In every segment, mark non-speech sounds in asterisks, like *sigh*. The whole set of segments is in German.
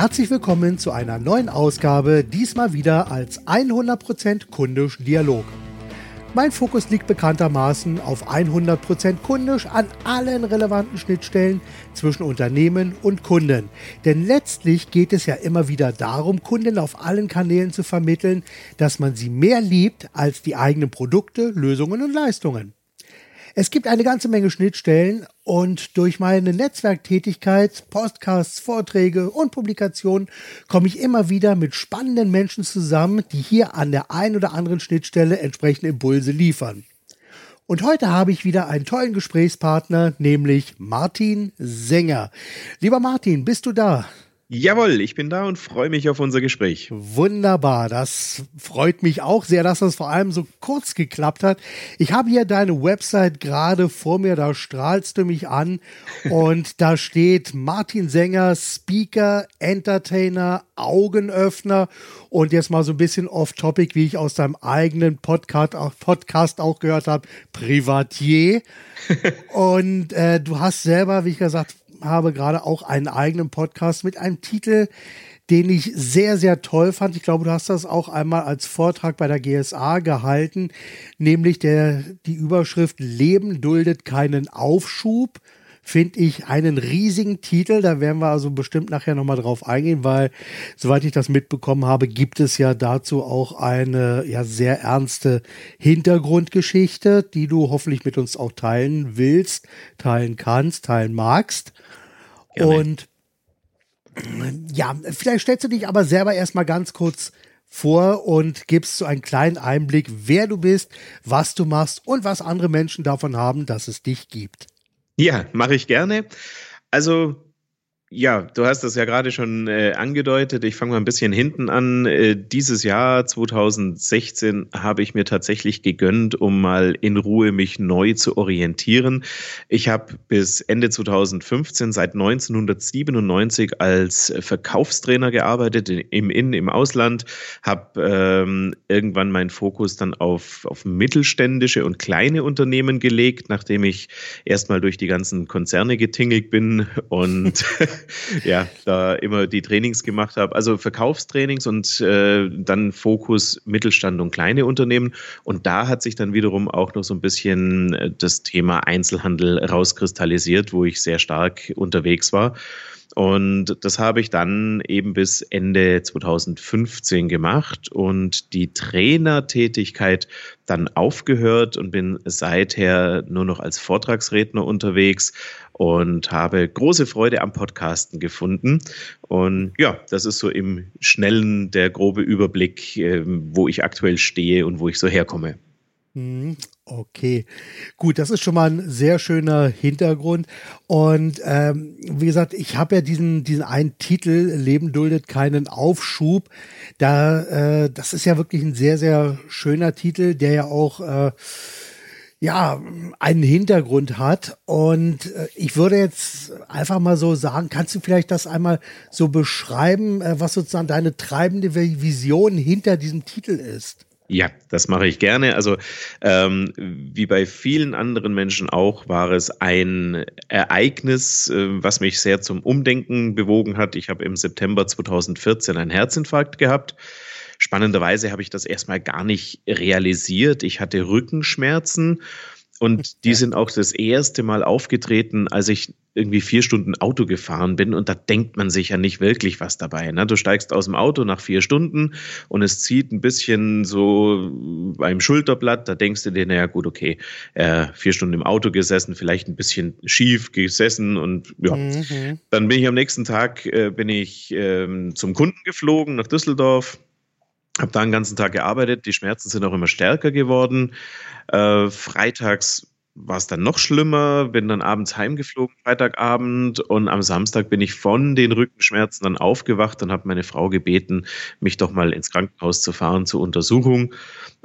Herzlich willkommen zu einer neuen Ausgabe, diesmal wieder als 100% kundisch Dialog. Mein Fokus liegt bekanntermaßen auf 100% kundisch an allen relevanten Schnittstellen zwischen Unternehmen und Kunden. Denn letztlich geht es ja immer wieder darum, Kunden auf allen Kanälen zu vermitteln, dass man sie mehr liebt als die eigenen Produkte, Lösungen und Leistungen. Es gibt eine ganze Menge Schnittstellen und durch meine Netzwerktätigkeit, Podcasts, Vorträge und Publikationen komme ich immer wieder mit spannenden Menschen zusammen, die hier an der einen oder anderen Schnittstelle entsprechende Impulse liefern. Und heute habe ich wieder einen tollen Gesprächspartner, nämlich Martin Sänger. Lieber Martin, bist du da? Jawohl, ich bin da und freue mich auf unser Gespräch. Wunderbar, das freut mich auch sehr, dass das vor allem so kurz geklappt hat. Ich habe hier deine Website gerade vor mir, da strahlst du mich an *laughs* und da steht Martin Sänger, Speaker, Entertainer, Augenöffner und jetzt mal so ein bisschen off-topic, wie ich aus deinem eigenen Podcast, Podcast auch gehört habe, Privatier. *laughs* und äh, du hast selber, wie ich gesagt habe gerade auch einen eigenen Podcast mit einem Titel, den ich sehr, sehr toll fand. Ich glaube, du hast das auch einmal als Vortrag bei der GSA gehalten, nämlich der, die Überschrift Leben duldet keinen Aufschub finde ich einen riesigen Titel. Da werden wir also bestimmt nachher nochmal drauf eingehen, weil, soweit ich das mitbekommen habe, gibt es ja dazu auch eine ja sehr ernste Hintergrundgeschichte, die du hoffentlich mit uns auch teilen willst, teilen kannst, teilen magst. Gerne. Und ja, vielleicht stellst du dich aber selber erstmal ganz kurz vor und gibst so einen kleinen Einblick, wer du bist, was du machst und was andere Menschen davon haben, dass es dich gibt. Ja, mache ich gerne. Also ja, du hast das ja gerade schon äh, angedeutet. Ich fange mal ein bisschen hinten an. Äh, dieses Jahr 2016 habe ich mir tatsächlich gegönnt, um mal in Ruhe mich neu zu orientieren. Ich habe bis Ende 2015 seit 1997 als Verkaufstrainer gearbeitet im In, im Ausland, habe ähm, irgendwann meinen Fokus dann auf, auf mittelständische und kleine Unternehmen gelegt, nachdem ich erstmal durch die ganzen Konzerne getingelt bin und *laughs* *laughs* ja, da immer die Trainings gemacht habe. Also Verkaufstrainings und äh, dann Fokus Mittelstand und kleine Unternehmen. Und da hat sich dann wiederum auch noch so ein bisschen äh, das Thema Einzelhandel rauskristallisiert, wo ich sehr stark unterwegs war. Und das habe ich dann eben bis Ende 2015 gemacht und die Trainertätigkeit dann aufgehört und bin seither nur noch als Vortragsredner unterwegs und habe große Freude am Podcasten gefunden. Und ja, das ist so im Schnellen der grobe Überblick, ähm, wo ich aktuell stehe und wo ich so herkomme. Mhm. Okay, gut, das ist schon mal ein sehr schöner Hintergrund. Und ähm, wie gesagt, ich habe ja diesen, diesen einen Titel, Leben duldet keinen Aufschub. Da, äh, das ist ja wirklich ein sehr, sehr schöner Titel, der ja auch äh, ja, einen Hintergrund hat. Und äh, ich würde jetzt einfach mal so sagen, kannst du vielleicht das einmal so beschreiben, äh, was sozusagen deine treibende Vision hinter diesem Titel ist? Ja, das mache ich gerne. Also ähm, wie bei vielen anderen Menschen auch war es ein Ereignis, äh, was mich sehr zum Umdenken bewogen hat. Ich habe im September 2014 einen Herzinfarkt gehabt. Spannenderweise habe ich das erstmal gar nicht realisiert. Ich hatte Rückenschmerzen und die sind auch das erste Mal aufgetreten, als ich irgendwie vier Stunden Auto gefahren bin. Und da denkt man sich ja nicht wirklich was dabei. Ne? Du steigst aus dem Auto nach vier Stunden und es zieht ein bisschen so beim Schulterblatt. Da denkst du dir, naja, gut, okay, äh, vier Stunden im Auto gesessen, vielleicht ein bisschen schief gesessen. Und ja, mhm. dann bin ich am nächsten Tag äh, bin ich äh, zum Kunden geflogen nach Düsseldorf habe da den ganzen Tag gearbeitet, die Schmerzen sind auch immer stärker geworden. Äh, freitags war es dann noch schlimmer, bin dann abends heimgeflogen, Freitagabend, und am Samstag bin ich von den Rückenschmerzen dann aufgewacht und habe meine Frau gebeten, mich doch mal ins Krankenhaus zu fahren zur Untersuchung.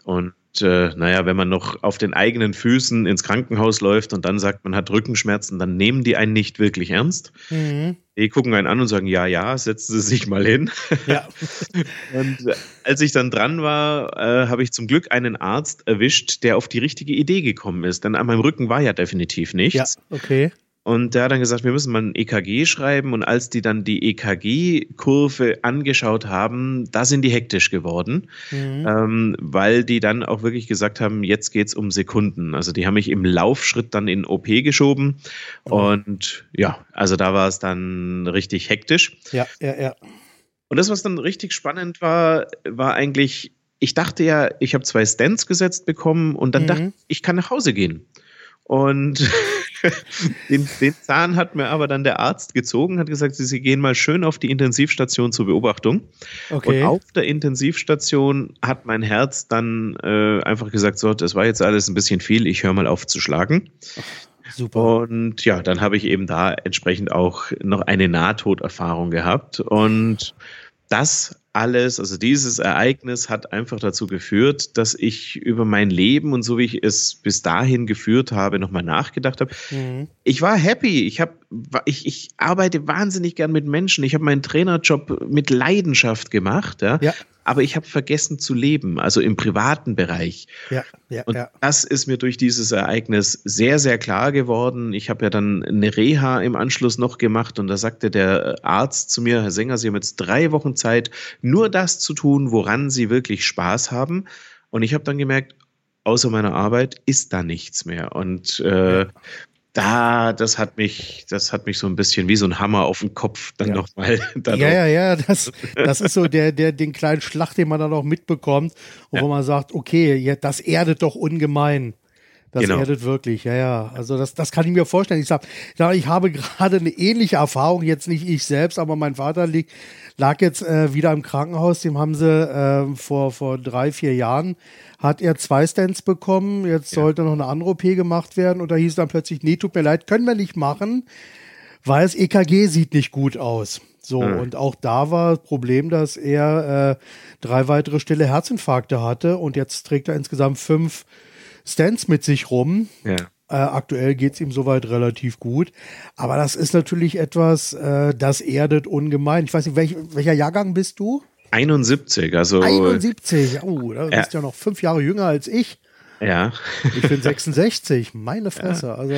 Und äh, naja, wenn man noch auf den eigenen Füßen ins Krankenhaus läuft und dann sagt, man hat Rückenschmerzen, dann nehmen die einen nicht wirklich ernst. Mhm. Die gucken einen an und sagen, ja, ja, setzen Sie sich mal hin. Ja. *laughs* und äh, als ich dann dran war, äh, habe ich zum Glück einen Arzt erwischt, der auf die richtige Idee gekommen ist. Denn an meinem Rücken war ja definitiv nichts. Ja, okay. Und der hat dann gesagt, wir müssen mal ein EKG schreiben. Und als die dann die EKG-Kurve angeschaut haben, da sind die hektisch geworden, mhm. ähm, weil die dann auch wirklich gesagt haben, jetzt geht es um Sekunden. Also die haben mich im Laufschritt dann in OP geschoben. Mhm. Und ja, also da war es dann richtig hektisch. Ja, ja, ja. Und das, was dann richtig spannend war, war eigentlich, ich dachte ja, ich habe zwei Stents gesetzt bekommen und dann mhm. dachte ich, ich kann nach Hause gehen. Und *laughs* *laughs* den, den, Zahn hat mir aber dann der Arzt gezogen, hat gesagt, Sie gehen mal schön auf die Intensivstation zur Beobachtung. Okay. Und auf der Intensivstation hat mein Herz dann äh, einfach gesagt, so, das war jetzt alles ein bisschen viel, ich höre mal auf zu schlagen. Super. Und ja, dann habe ich eben da entsprechend auch noch eine Nahtoderfahrung gehabt. Und das alles, also dieses Ereignis hat einfach dazu geführt, dass ich über mein Leben und so wie ich es bis dahin geführt habe, nochmal nachgedacht habe. Mhm. Ich war happy. Ich habe, ich, ich arbeite wahnsinnig gern mit Menschen. Ich habe meinen Trainerjob mit Leidenschaft gemacht. Ja. ja aber ich habe vergessen zu leben, also im privaten Bereich. Ja, ja, und ja. das ist mir durch dieses Ereignis sehr, sehr klar geworden. Ich habe ja dann eine Reha im Anschluss noch gemacht und da sagte der Arzt zu mir, Herr Sänger, Sie haben jetzt drei Wochen Zeit, nur das zu tun, woran Sie wirklich Spaß haben. Und ich habe dann gemerkt, außer meiner Arbeit ist da nichts mehr. Und äh, da, das hat mich, das hat mich so ein bisschen wie so ein Hammer auf den Kopf dann ja. nochmal. *laughs* Ja, ja, ja, das, das ist so der, der, den kleinen Schlag, den man dann auch mitbekommt, wo ja. man sagt, okay, das erdet doch ungemein. Das genau. erdet wirklich, ja, ja. Also das, das kann ich mir vorstellen. Ich sag, ich habe gerade eine ähnliche Erfahrung, jetzt nicht ich selbst, aber mein Vater liegt, lag jetzt äh, wieder im Krankenhaus. Dem haben sie äh, vor, vor drei, vier Jahren hat er zwei Stents bekommen. Jetzt ja. sollte noch eine andere OP gemacht werden und da hieß dann plötzlich, nee, tut mir leid, können wir nicht machen, weil das EKG sieht nicht gut aus. So, mhm. und auch da war das Problem, dass er äh, drei weitere stille Herzinfarkte hatte und jetzt trägt er insgesamt fünf Stents mit sich rum. Ja. Äh, aktuell geht es ihm soweit relativ gut. Aber das ist natürlich etwas, äh, das erdet ungemein. Ich weiß nicht, welch, welcher Jahrgang bist du? 71, also. 71, oh, da bist ja noch fünf Jahre jünger als ich. Ja. Ich bin 66, meine Fresse. Ja. Also,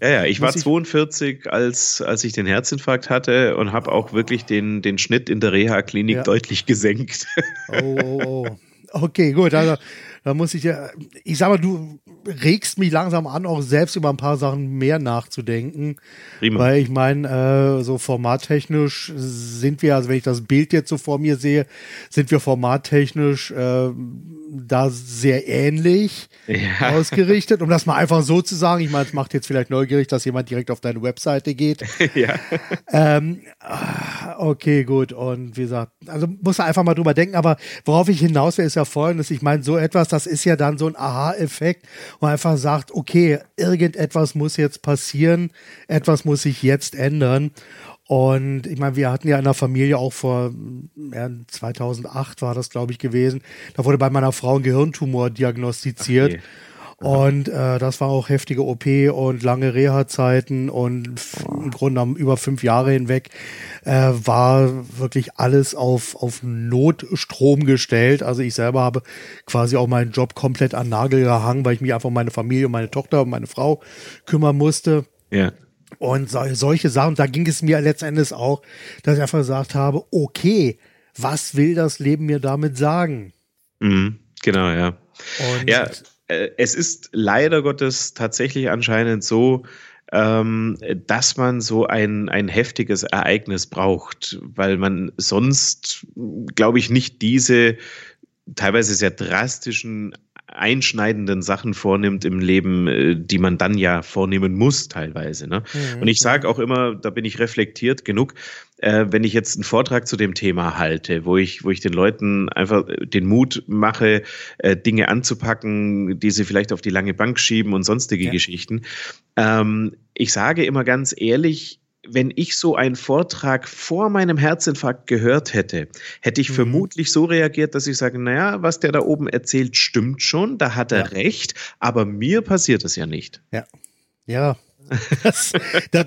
ja, ja, ich war 42, als, als ich den Herzinfarkt hatte und habe auch wirklich den, den Schnitt in der Reha-Klinik ja. deutlich gesenkt. Oh, oh, oh. Okay, gut. Also, da muss ich ja, ich sag mal, du regst mich langsam an, auch selbst über ein paar Sachen mehr nachzudenken. Prima. Weil ich meine, äh, so formattechnisch sind wir, also wenn ich das Bild jetzt so vor mir sehe, sind wir formattechnisch äh, da sehr ähnlich ja. ausgerichtet. Um das mal einfach so zu sagen, ich meine, es macht jetzt vielleicht neugierig, dass jemand direkt auf deine Webseite geht. *laughs* ja. Ähm, okay, gut. Und wie gesagt, also muss man einfach mal drüber denken. Aber worauf ich hinaus will, ist ja folgendes. Ich meine, so etwas, das ist ja dann so ein Aha-Effekt, wo man einfach sagt, okay, irgendetwas muss jetzt passieren, etwas muss sich jetzt ändern. Und ich meine, wir hatten ja in der Familie auch vor ja, 2008 war das, glaube ich, gewesen. Da wurde bei meiner Frau ein Gehirntumor diagnostiziert. Okay. Und äh, das war auch heftige OP und lange Reha-Zeiten und im Grunde genommen über fünf Jahre hinweg äh, war wirklich alles auf, auf Notstrom gestellt. Also ich selber habe quasi auch meinen Job komplett an Nagel gehangen, weil ich mich einfach um meine Familie, meine Tochter und meine Frau kümmern musste. Ja. Und so, solche Sachen, da ging es mir letztendlich auch, dass ich einfach gesagt habe, okay, was will das Leben mir damit sagen? Mhm, genau, ja. Und ja, äh, es ist leider Gottes tatsächlich anscheinend so, ähm, dass man so ein, ein heftiges Ereignis braucht, weil man sonst, glaube ich, nicht diese teilweise sehr drastischen einschneidenden Sachen vornimmt im Leben, äh, die man dann ja vornehmen muss teilweise. Ne? Mhm. Und ich sage auch immer, da bin ich reflektiert genug, äh, wenn ich jetzt einen Vortrag zu dem Thema halte, wo ich, wo ich den Leuten einfach den Mut mache, äh, Dinge anzupacken, die sie vielleicht auf die lange Bank schieben und sonstige ja. Geschichten. Ähm, ich sage immer ganz ehrlich, wenn ich so einen Vortrag vor meinem Herzinfarkt gehört hätte, hätte ich mhm. vermutlich so reagiert, dass ich sage, naja, was der da oben erzählt, stimmt schon, da hat er ja. recht, aber mir passiert es ja nicht. Ja. Ja, Das,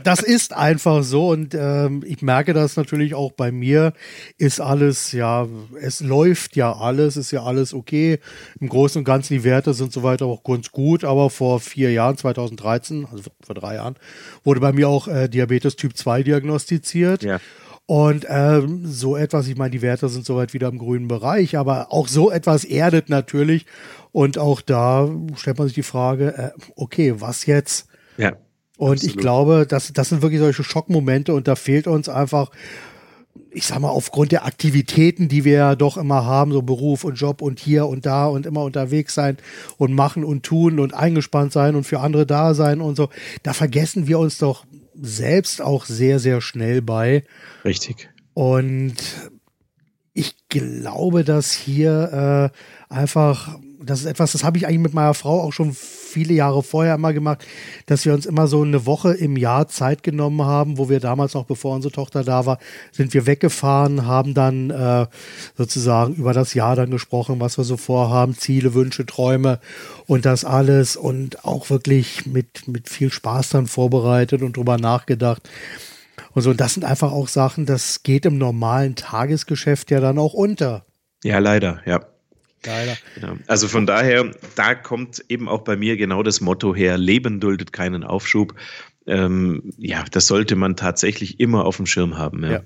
das, ist einfach so und ähm, ich merke das natürlich auch bei mir, ist alles, ja, es läuft ja alles, ist ja alles okay. Im Großen und Ganzen die Werte sind soweit auch ganz gut, aber vor vier Jahren, 2013, also vor drei Jahren, wurde bei mir auch äh, Diabetes Typ 2 diagnostiziert. Ja. Und ähm, so etwas, ich meine, die Werte sind soweit wieder im grünen Bereich, aber auch so etwas erdet natürlich. Und auch da stellt man sich die Frage, äh, okay, was jetzt? Ja. Und absolut. ich glaube, das, das sind wirklich solche Schockmomente und da fehlt uns einfach, ich sag mal, aufgrund der Aktivitäten, die wir ja doch immer haben, so Beruf und Job und hier und da und immer unterwegs sein und machen und tun und eingespannt sein und für andere da sein und so, da vergessen wir uns doch selbst auch sehr, sehr schnell bei. Richtig. Und ich glaube, dass hier äh, einfach, das ist etwas, das habe ich eigentlich mit meiner Frau auch schon viele Jahre vorher immer gemacht, dass wir uns immer so eine Woche im Jahr Zeit genommen haben, wo wir damals noch, bevor unsere Tochter da war, sind wir weggefahren, haben dann äh, sozusagen über das Jahr dann gesprochen, was wir so vorhaben, Ziele, Wünsche, Träume und das alles und auch wirklich mit, mit viel Spaß dann vorbereitet und drüber nachgedacht. Und so, und das sind einfach auch Sachen, das geht im normalen Tagesgeschäft ja dann auch unter. Ja, leider, ja. Leider. Ja, also von daher, da kommt eben auch bei mir genau das Motto her, Leben duldet keinen Aufschub. Ähm, ja, das sollte man tatsächlich immer auf dem Schirm haben. Ja, ja.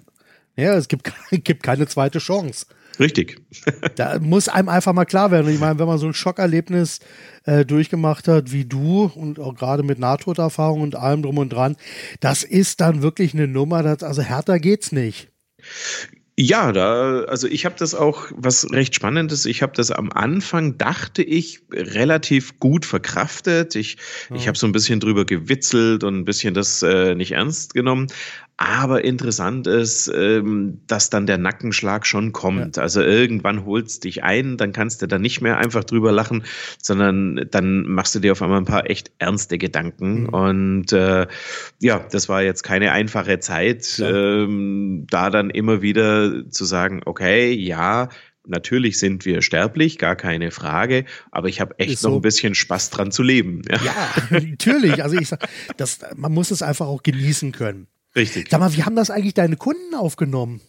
ja es gibt, *laughs* gibt keine zweite Chance. Richtig. *laughs* da muss einem einfach mal klar werden. Ich meine, wenn man so ein Schockerlebnis äh, durchgemacht hat wie du und auch gerade mit Nahtoderfahrung und allem drum und dran, das ist dann wirklich eine Nummer, das, also härter geht's nicht. Ja, da, also ich habe das auch, was recht spannend ist, ich habe das am Anfang, dachte ich, relativ gut verkraftet. Ich, ja. ich habe so ein bisschen drüber gewitzelt und ein bisschen das äh, nicht ernst genommen. Aber interessant ist, ähm, dass dann der Nackenschlag schon kommt. Ja. Also irgendwann holst dich ein, dann kannst du da nicht mehr einfach drüber lachen, sondern dann machst du dir auf einmal ein paar echt ernste Gedanken. Mhm. Und äh, ja, das war jetzt keine einfache Zeit, ja. ähm, da dann immer wieder zu sagen, okay, ja, Natürlich sind wir sterblich, gar keine Frage, aber ich habe echt so. noch ein bisschen Spaß dran zu leben. Ja, ja natürlich. Also ich sag, das, man muss es einfach auch genießen können. Richtig. Sag mal, wie haben das eigentlich deine Kunden aufgenommen?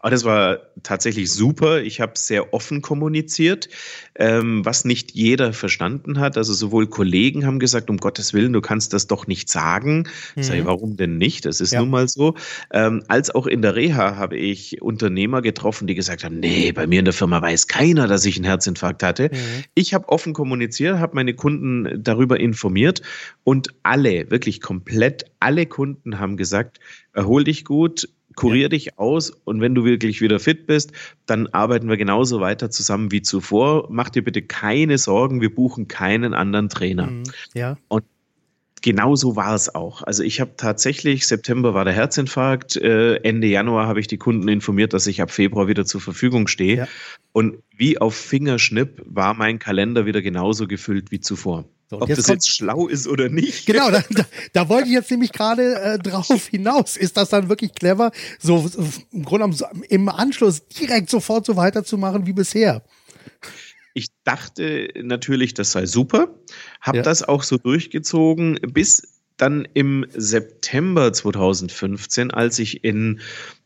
Aber das war tatsächlich super. Ich habe sehr offen kommuniziert, ähm, was nicht jeder verstanden hat. Also sowohl Kollegen haben gesagt, um Gottes Willen, du kannst das doch nicht sagen. Mhm. Ich, warum denn nicht? Das ist ja. nun mal so. Ähm, als auch in der Reha habe ich Unternehmer getroffen, die gesagt haben, nee, bei mir in der Firma weiß keiner, dass ich einen Herzinfarkt hatte. Mhm. Ich habe offen kommuniziert, habe meine Kunden darüber informiert und alle, wirklich komplett alle Kunden haben gesagt, erhol dich gut, kurier ja. dich aus und wenn du wirklich wieder fit bist, dann arbeiten wir genauso weiter zusammen wie zuvor. Mach dir bitte keine Sorgen, wir buchen keinen anderen Trainer. Mhm. Ja. Und genau so war es auch. Also ich habe tatsächlich, September war der Herzinfarkt, äh, Ende Januar habe ich die Kunden informiert, dass ich ab Februar wieder zur Verfügung stehe. Ja. Und wie auf Fingerschnipp war mein Kalender wieder genauso gefüllt wie zuvor. So, Ob das jetzt schlau ist oder nicht. Genau, da, *laughs* da, da wollte ich jetzt nämlich gerade äh, drauf hinaus. Ist das dann wirklich clever, so, so im Grunde genommen im Anschluss direkt sofort so weiterzumachen wie bisher? Ich dachte natürlich, das sei super, habe ja. das auch so durchgezogen, bis dann im September 2015, als ich in,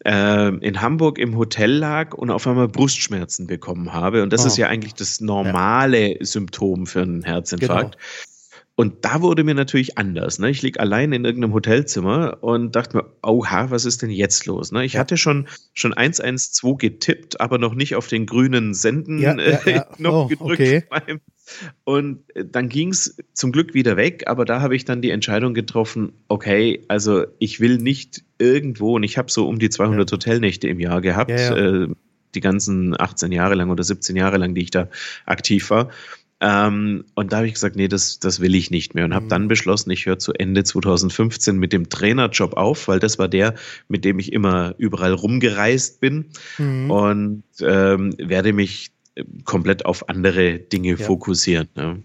äh, in Hamburg im Hotel lag und auf einmal Brustschmerzen bekommen habe. Und das oh. ist ja eigentlich das normale ja. Symptom für einen Herzinfarkt. Genau. Und da wurde mir natürlich anders. Ne? Ich lieg allein in irgendeinem Hotelzimmer und dachte mir, oha, was ist denn jetzt los? Ne? Ich ja. hatte schon, schon 112 getippt, aber noch nicht auf den grünen Senden-Knopf ja, ja, *laughs* oh, gedrückt okay. und äh, dann ging es zum Glück wieder weg, aber da habe ich dann die Entscheidung getroffen, okay, also ich will nicht irgendwo, und ich habe so um die 200 ja. Hotelnächte im Jahr gehabt, ja, ja. Äh, die ganzen 18 Jahre lang oder 17 Jahre lang, die ich da aktiv war. Ähm, und da habe ich gesagt, nee, das, das will ich nicht mehr. Und habe mhm. dann beschlossen, ich höre zu Ende 2015 mit dem Trainerjob auf, weil das war der, mit dem ich immer überall rumgereist bin. Mhm. Und ähm, werde mich komplett auf andere Dinge ja. fokussieren. Ne?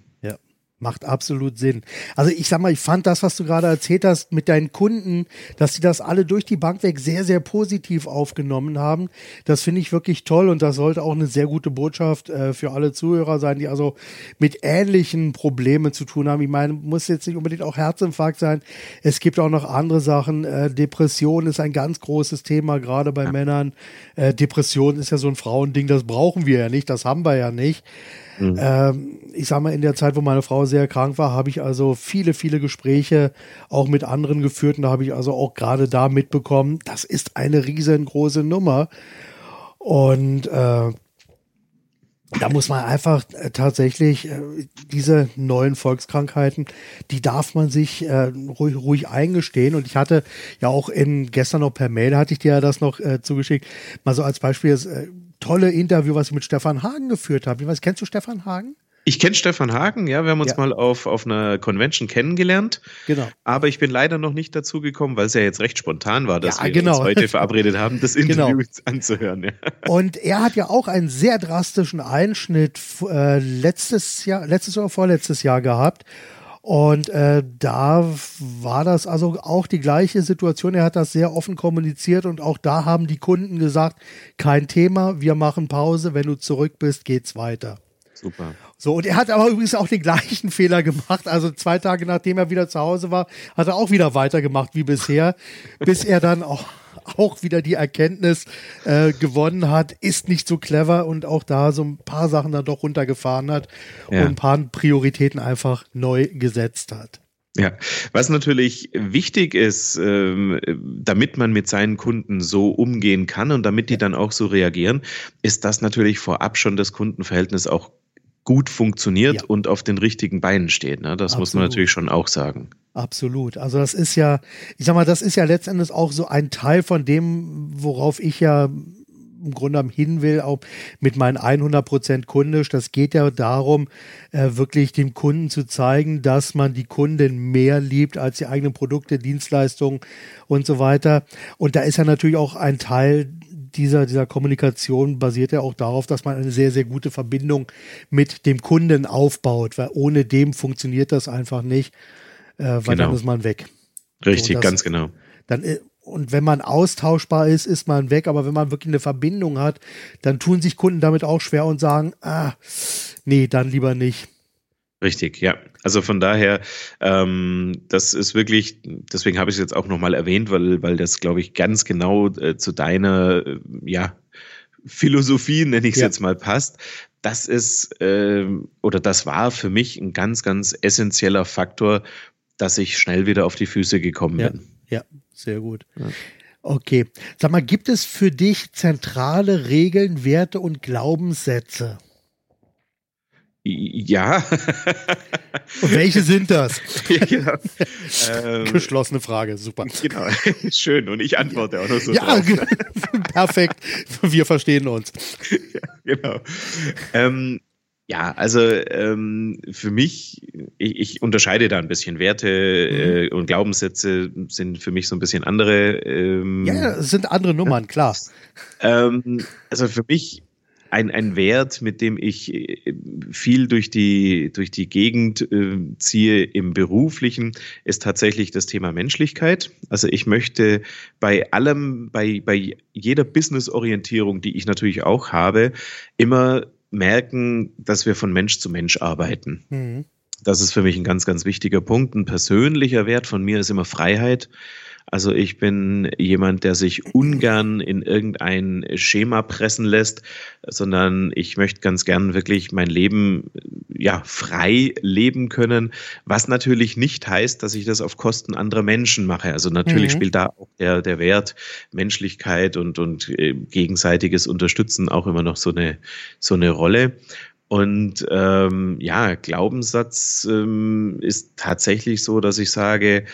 Macht absolut Sinn. Also ich sag mal, ich fand das, was du gerade erzählt hast mit deinen Kunden, dass sie das alle durch die Bank weg sehr, sehr positiv aufgenommen haben. Das finde ich wirklich toll und das sollte auch eine sehr gute Botschaft äh, für alle Zuhörer sein, die also mit ähnlichen Problemen zu tun haben. Ich meine, muss jetzt nicht unbedingt auch Herzinfarkt sein. Es gibt auch noch andere Sachen. Äh, Depression ist ein ganz großes Thema, gerade bei ja. Männern. Äh, Depression ist ja so ein Frauending, das brauchen wir ja nicht, das haben wir ja nicht. Mhm. Ähm, ich sag mal, in der Zeit, wo meine Frau sehr krank war, habe ich also viele, viele Gespräche auch mit anderen geführt und da habe ich also auch gerade da mitbekommen, das ist eine riesengroße Nummer. Und äh, da muss man einfach äh, tatsächlich äh, diese neuen Volkskrankheiten, die darf man sich äh, ruhig, ruhig eingestehen. Und ich hatte ja auch in gestern noch per Mail hatte ich dir ja das noch zugeschickt, mal so als Beispiel tolle Interview, was ich mit Stefan Hagen geführt habe. Ich weiß, kennst du Stefan Hagen? Ich kenne Stefan Hagen, ja, wir haben uns ja. mal auf, auf einer Convention kennengelernt. Genau. Aber ich bin leider noch nicht dazu gekomm, weil es ja jetzt recht spontan war, dass ja, wir genau. uns heute verabredet haben, das *laughs* Interview genau. anzuhören. Ja. Und er hat ja auch einen sehr drastischen Einschnitt äh, letztes Jahr, letztes oder vorletztes Jahr gehabt. Und äh, da war das also auch die gleiche Situation. Er hat das sehr offen kommuniziert und auch da haben die Kunden gesagt, kein Thema, wir machen Pause, wenn du zurück bist, geht's weiter. Super. So, und er hat aber übrigens auch den gleichen *laughs* Fehler gemacht. Also zwei Tage nachdem er wieder zu Hause war, hat er auch wieder weitergemacht wie bisher, bis er dann auch, auch wieder die Erkenntnis äh, gewonnen hat, ist nicht so clever und auch da so ein paar Sachen dann doch runtergefahren hat ja. und ein paar Prioritäten einfach neu gesetzt hat. Ja, was natürlich wichtig ist, ähm, damit man mit seinen Kunden so umgehen kann und damit die dann auch so reagieren, ist, dass natürlich vorab schon das Kundenverhältnis auch gut funktioniert ja. und auf den richtigen Beinen steht. Ne? Das Absolut. muss man natürlich schon auch sagen. Absolut. Also das ist ja, ich sag mal, das ist ja letztendlich auch so ein Teil von dem, worauf ich ja im Grunde hin will, auch mit meinen 100% kundisch. Das geht ja darum, äh, wirklich dem Kunden zu zeigen, dass man die Kunden mehr liebt als die eigenen Produkte, Dienstleistungen und so weiter. Und da ist ja natürlich auch ein Teil dieser, dieser Kommunikation basiert ja auch darauf, dass man eine sehr, sehr gute Verbindung mit dem Kunden aufbaut, weil ohne dem funktioniert das einfach nicht, äh, weil genau. dann ist man weg. Richtig, so, das, ganz genau. Dann, äh, und wenn man austauschbar ist, ist man weg, aber wenn man wirklich eine Verbindung hat, dann tun sich Kunden damit auch schwer und sagen, ah, nee, dann lieber nicht. Richtig, ja. Also von daher, ähm, das ist wirklich, deswegen habe ich es jetzt auch nochmal erwähnt, weil, weil das, glaube ich, ganz genau äh, zu deiner, äh, ja, Philosophie, nenne ich es ja. jetzt mal, passt. Das ist äh, oder das war für mich ein ganz, ganz essentieller Faktor, dass ich schnell wieder auf die Füße gekommen ja. bin. Ja, sehr gut. Ja. Okay. Sag mal, gibt es für dich zentrale Regeln, Werte und Glaubenssätze? Ja. Und welche sind das? *laughs* ja, ähm, *laughs* Geschlossene Frage, super. Genau, *laughs* schön. Und ich antworte auch noch so. Ja, perfekt. Wir verstehen uns. Ja, genau. Ähm, ja, also ähm, für mich, ich, ich, unterscheide da ein bisschen. Werte mhm. äh, und Glaubenssätze sind für mich so ein bisschen andere. Ähm, ja, es sind andere Nummern, klar. Ähm, also für mich ein, ein Wert, mit dem ich äh, viel durch die, durch die Gegend äh, ziehe im beruflichen, ist tatsächlich das Thema Menschlichkeit. Also ich möchte bei allem, bei, bei jeder Business-Orientierung, die ich natürlich auch habe, immer merken, dass wir von Mensch zu Mensch arbeiten. Mhm. Das ist für mich ein ganz, ganz wichtiger Punkt. Ein persönlicher Wert von mir ist immer Freiheit. Also ich bin jemand, der sich ungern in irgendein Schema pressen lässt, sondern ich möchte ganz gern wirklich mein Leben ja frei leben können, was natürlich nicht heißt, dass ich das auf Kosten anderer Menschen mache. Also natürlich mhm. spielt da auch der, der Wert Menschlichkeit und, und äh, gegenseitiges Unterstützen auch immer noch so eine, so eine Rolle. Und ähm, ja, Glaubenssatz ähm, ist tatsächlich so, dass ich sage,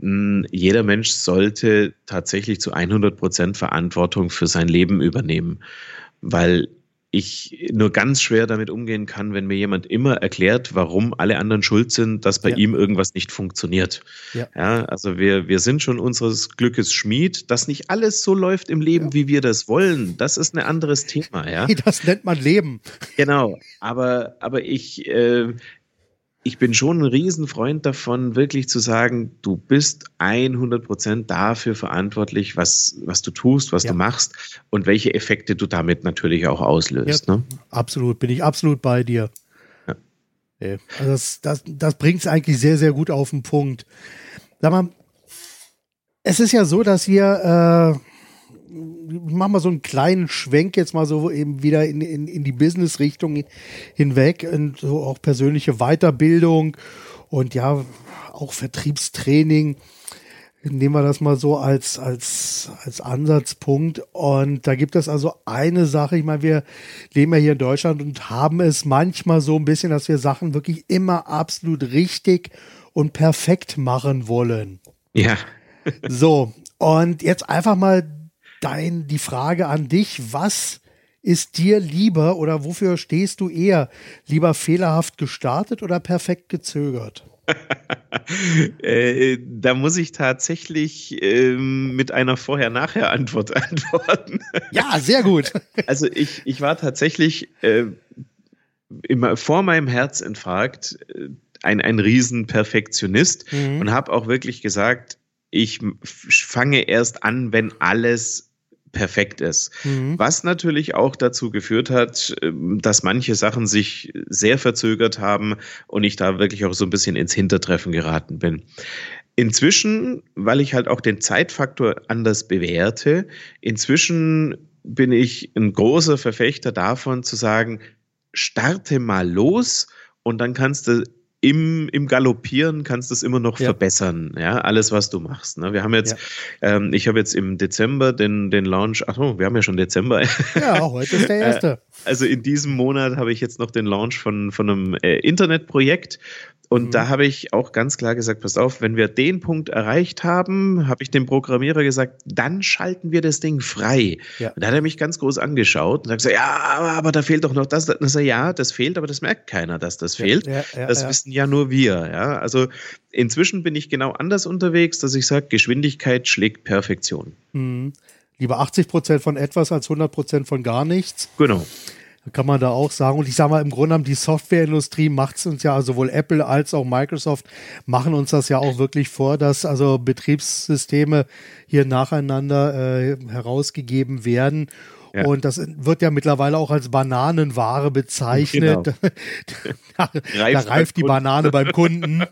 jeder Mensch sollte tatsächlich zu 100 Prozent Verantwortung für sein Leben übernehmen, weil ich nur ganz schwer damit umgehen kann, wenn mir jemand immer erklärt, warum alle anderen schuld sind, dass bei ja. ihm irgendwas nicht funktioniert. Ja. ja. also wir, wir sind schon unseres Glückes Schmied, dass nicht alles so läuft im Leben, ja. wie wir das wollen. Das ist ein anderes Thema, ja. *laughs* Das nennt man Leben. Genau. Aber, aber ich, äh, ich bin schon ein Riesenfreund davon, wirklich zu sagen, du bist 100 Prozent dafür verantwortlich, was, was du tust, was ja. du machst und welche Effekte du damit natürlich auch auslöst. Ja, ne? Absolut, bin ich absolut bei dir. Ja. Also das, das, das bringt es eigentlich sehr, sehr gut auf den Punkt. Sag mal, es ist ja so, dass wir äh, ich mache mal so einen kleinen Schwenk jetzt mal so eben wieder in, in, in die Business-Richtung hinweg und so auch persönliche Weiterbildung und ja, auch Vertriebstraining. Nehmen wir das mal so als, als, als Ansatzpunkt. Und da gibt es also eine Sache, ich meine, wir leben ja hier in Deutschland und haben es manchmal so ein bisschen, dass wir Sachen wirklich immer absolut richtig und perfekt machen wollen. Ja. so, und jetzt einfach mal dein, die Frage an dich, was ist dir lieber oder wofür stehst du eher? Lieber fehlerhaft gestartet oder perfekt gezögert? *laughs* äh, da muss ich tatsächlich ähm, mit einer Vorher-Nachher-Antwort *laughs* antworten. ja, sehr gut. *laughs* also ich, ich war tatsächlich äh, immer vor meinem Herzinfarkt äh, ein, ein Riesenperfektionist mhm. und habe auch wirklich gesagt, ich fange erst an, wenn alles perfekt ist. Mhm. Was natürlich auch dazu geführt hat, ähm, dass manche Sachen sich sehr verzögert haben und ich da wirklich auch so ein bisschen ins Hintertreffen geraten bin. Inzwischen, weil ich halt auch den Zeitfaktor anders bewerte, inzwischen bin ich ein großer Verfechter davon zu sagen, starte mal los und dann kannst du im, im Galoppieren kannst du es immer noch ja. verbessern, ja, alles, was du machst. Ne? Wir haben jetzt, ja. ähm, ich habe jetzt im Dezember den, den Launch, ach oh, wir haben ja schon Dezember. Ja, heute ist der *laughs* erste. Äh, also in diesem Monat habe ich jetzt noch den Launch von, von einem äh, Internetprojekt und mhm. da habe ich auch ganz klar gesagt, pass auf, wenn wir den Punkt erreicht haben, habe ich dem Programmierer gesagt, dann schalten wir das Ding frei. Ja. Und da hat er mich ganz groß angeschaut und hat gesagt, ja, aber, aber da fehlt doch noch das. Und ich ja, das fehlt, aber das merkt keiner, dass das ja, fehlt. Ja, das wissen ja nur wir. Ja, also inzwischen bin ich genau anders unterwegs, dass ich sage, Geschwindigkeit schlägt Perfektion. Mhm. Lieber 80 Prozent von etwas als 100 Prozent von gar nichts. Genau kann man da auch sagen. Und ich sage mal, im Grunde genommen, die Softwareindustrie macht es uns ja, sowohl Apple als auch Microsoft machen uns das ja auch wirklich vor, dass also Betriebssysteme hier nacheinander äh, herausgegeben werden. Ja. Und das wird ja mittlerweile auch als Bananenware bezeichnet. Genau. *laughs* *laughs* da, reift, da reift die Banane beim *laughs* Kunden.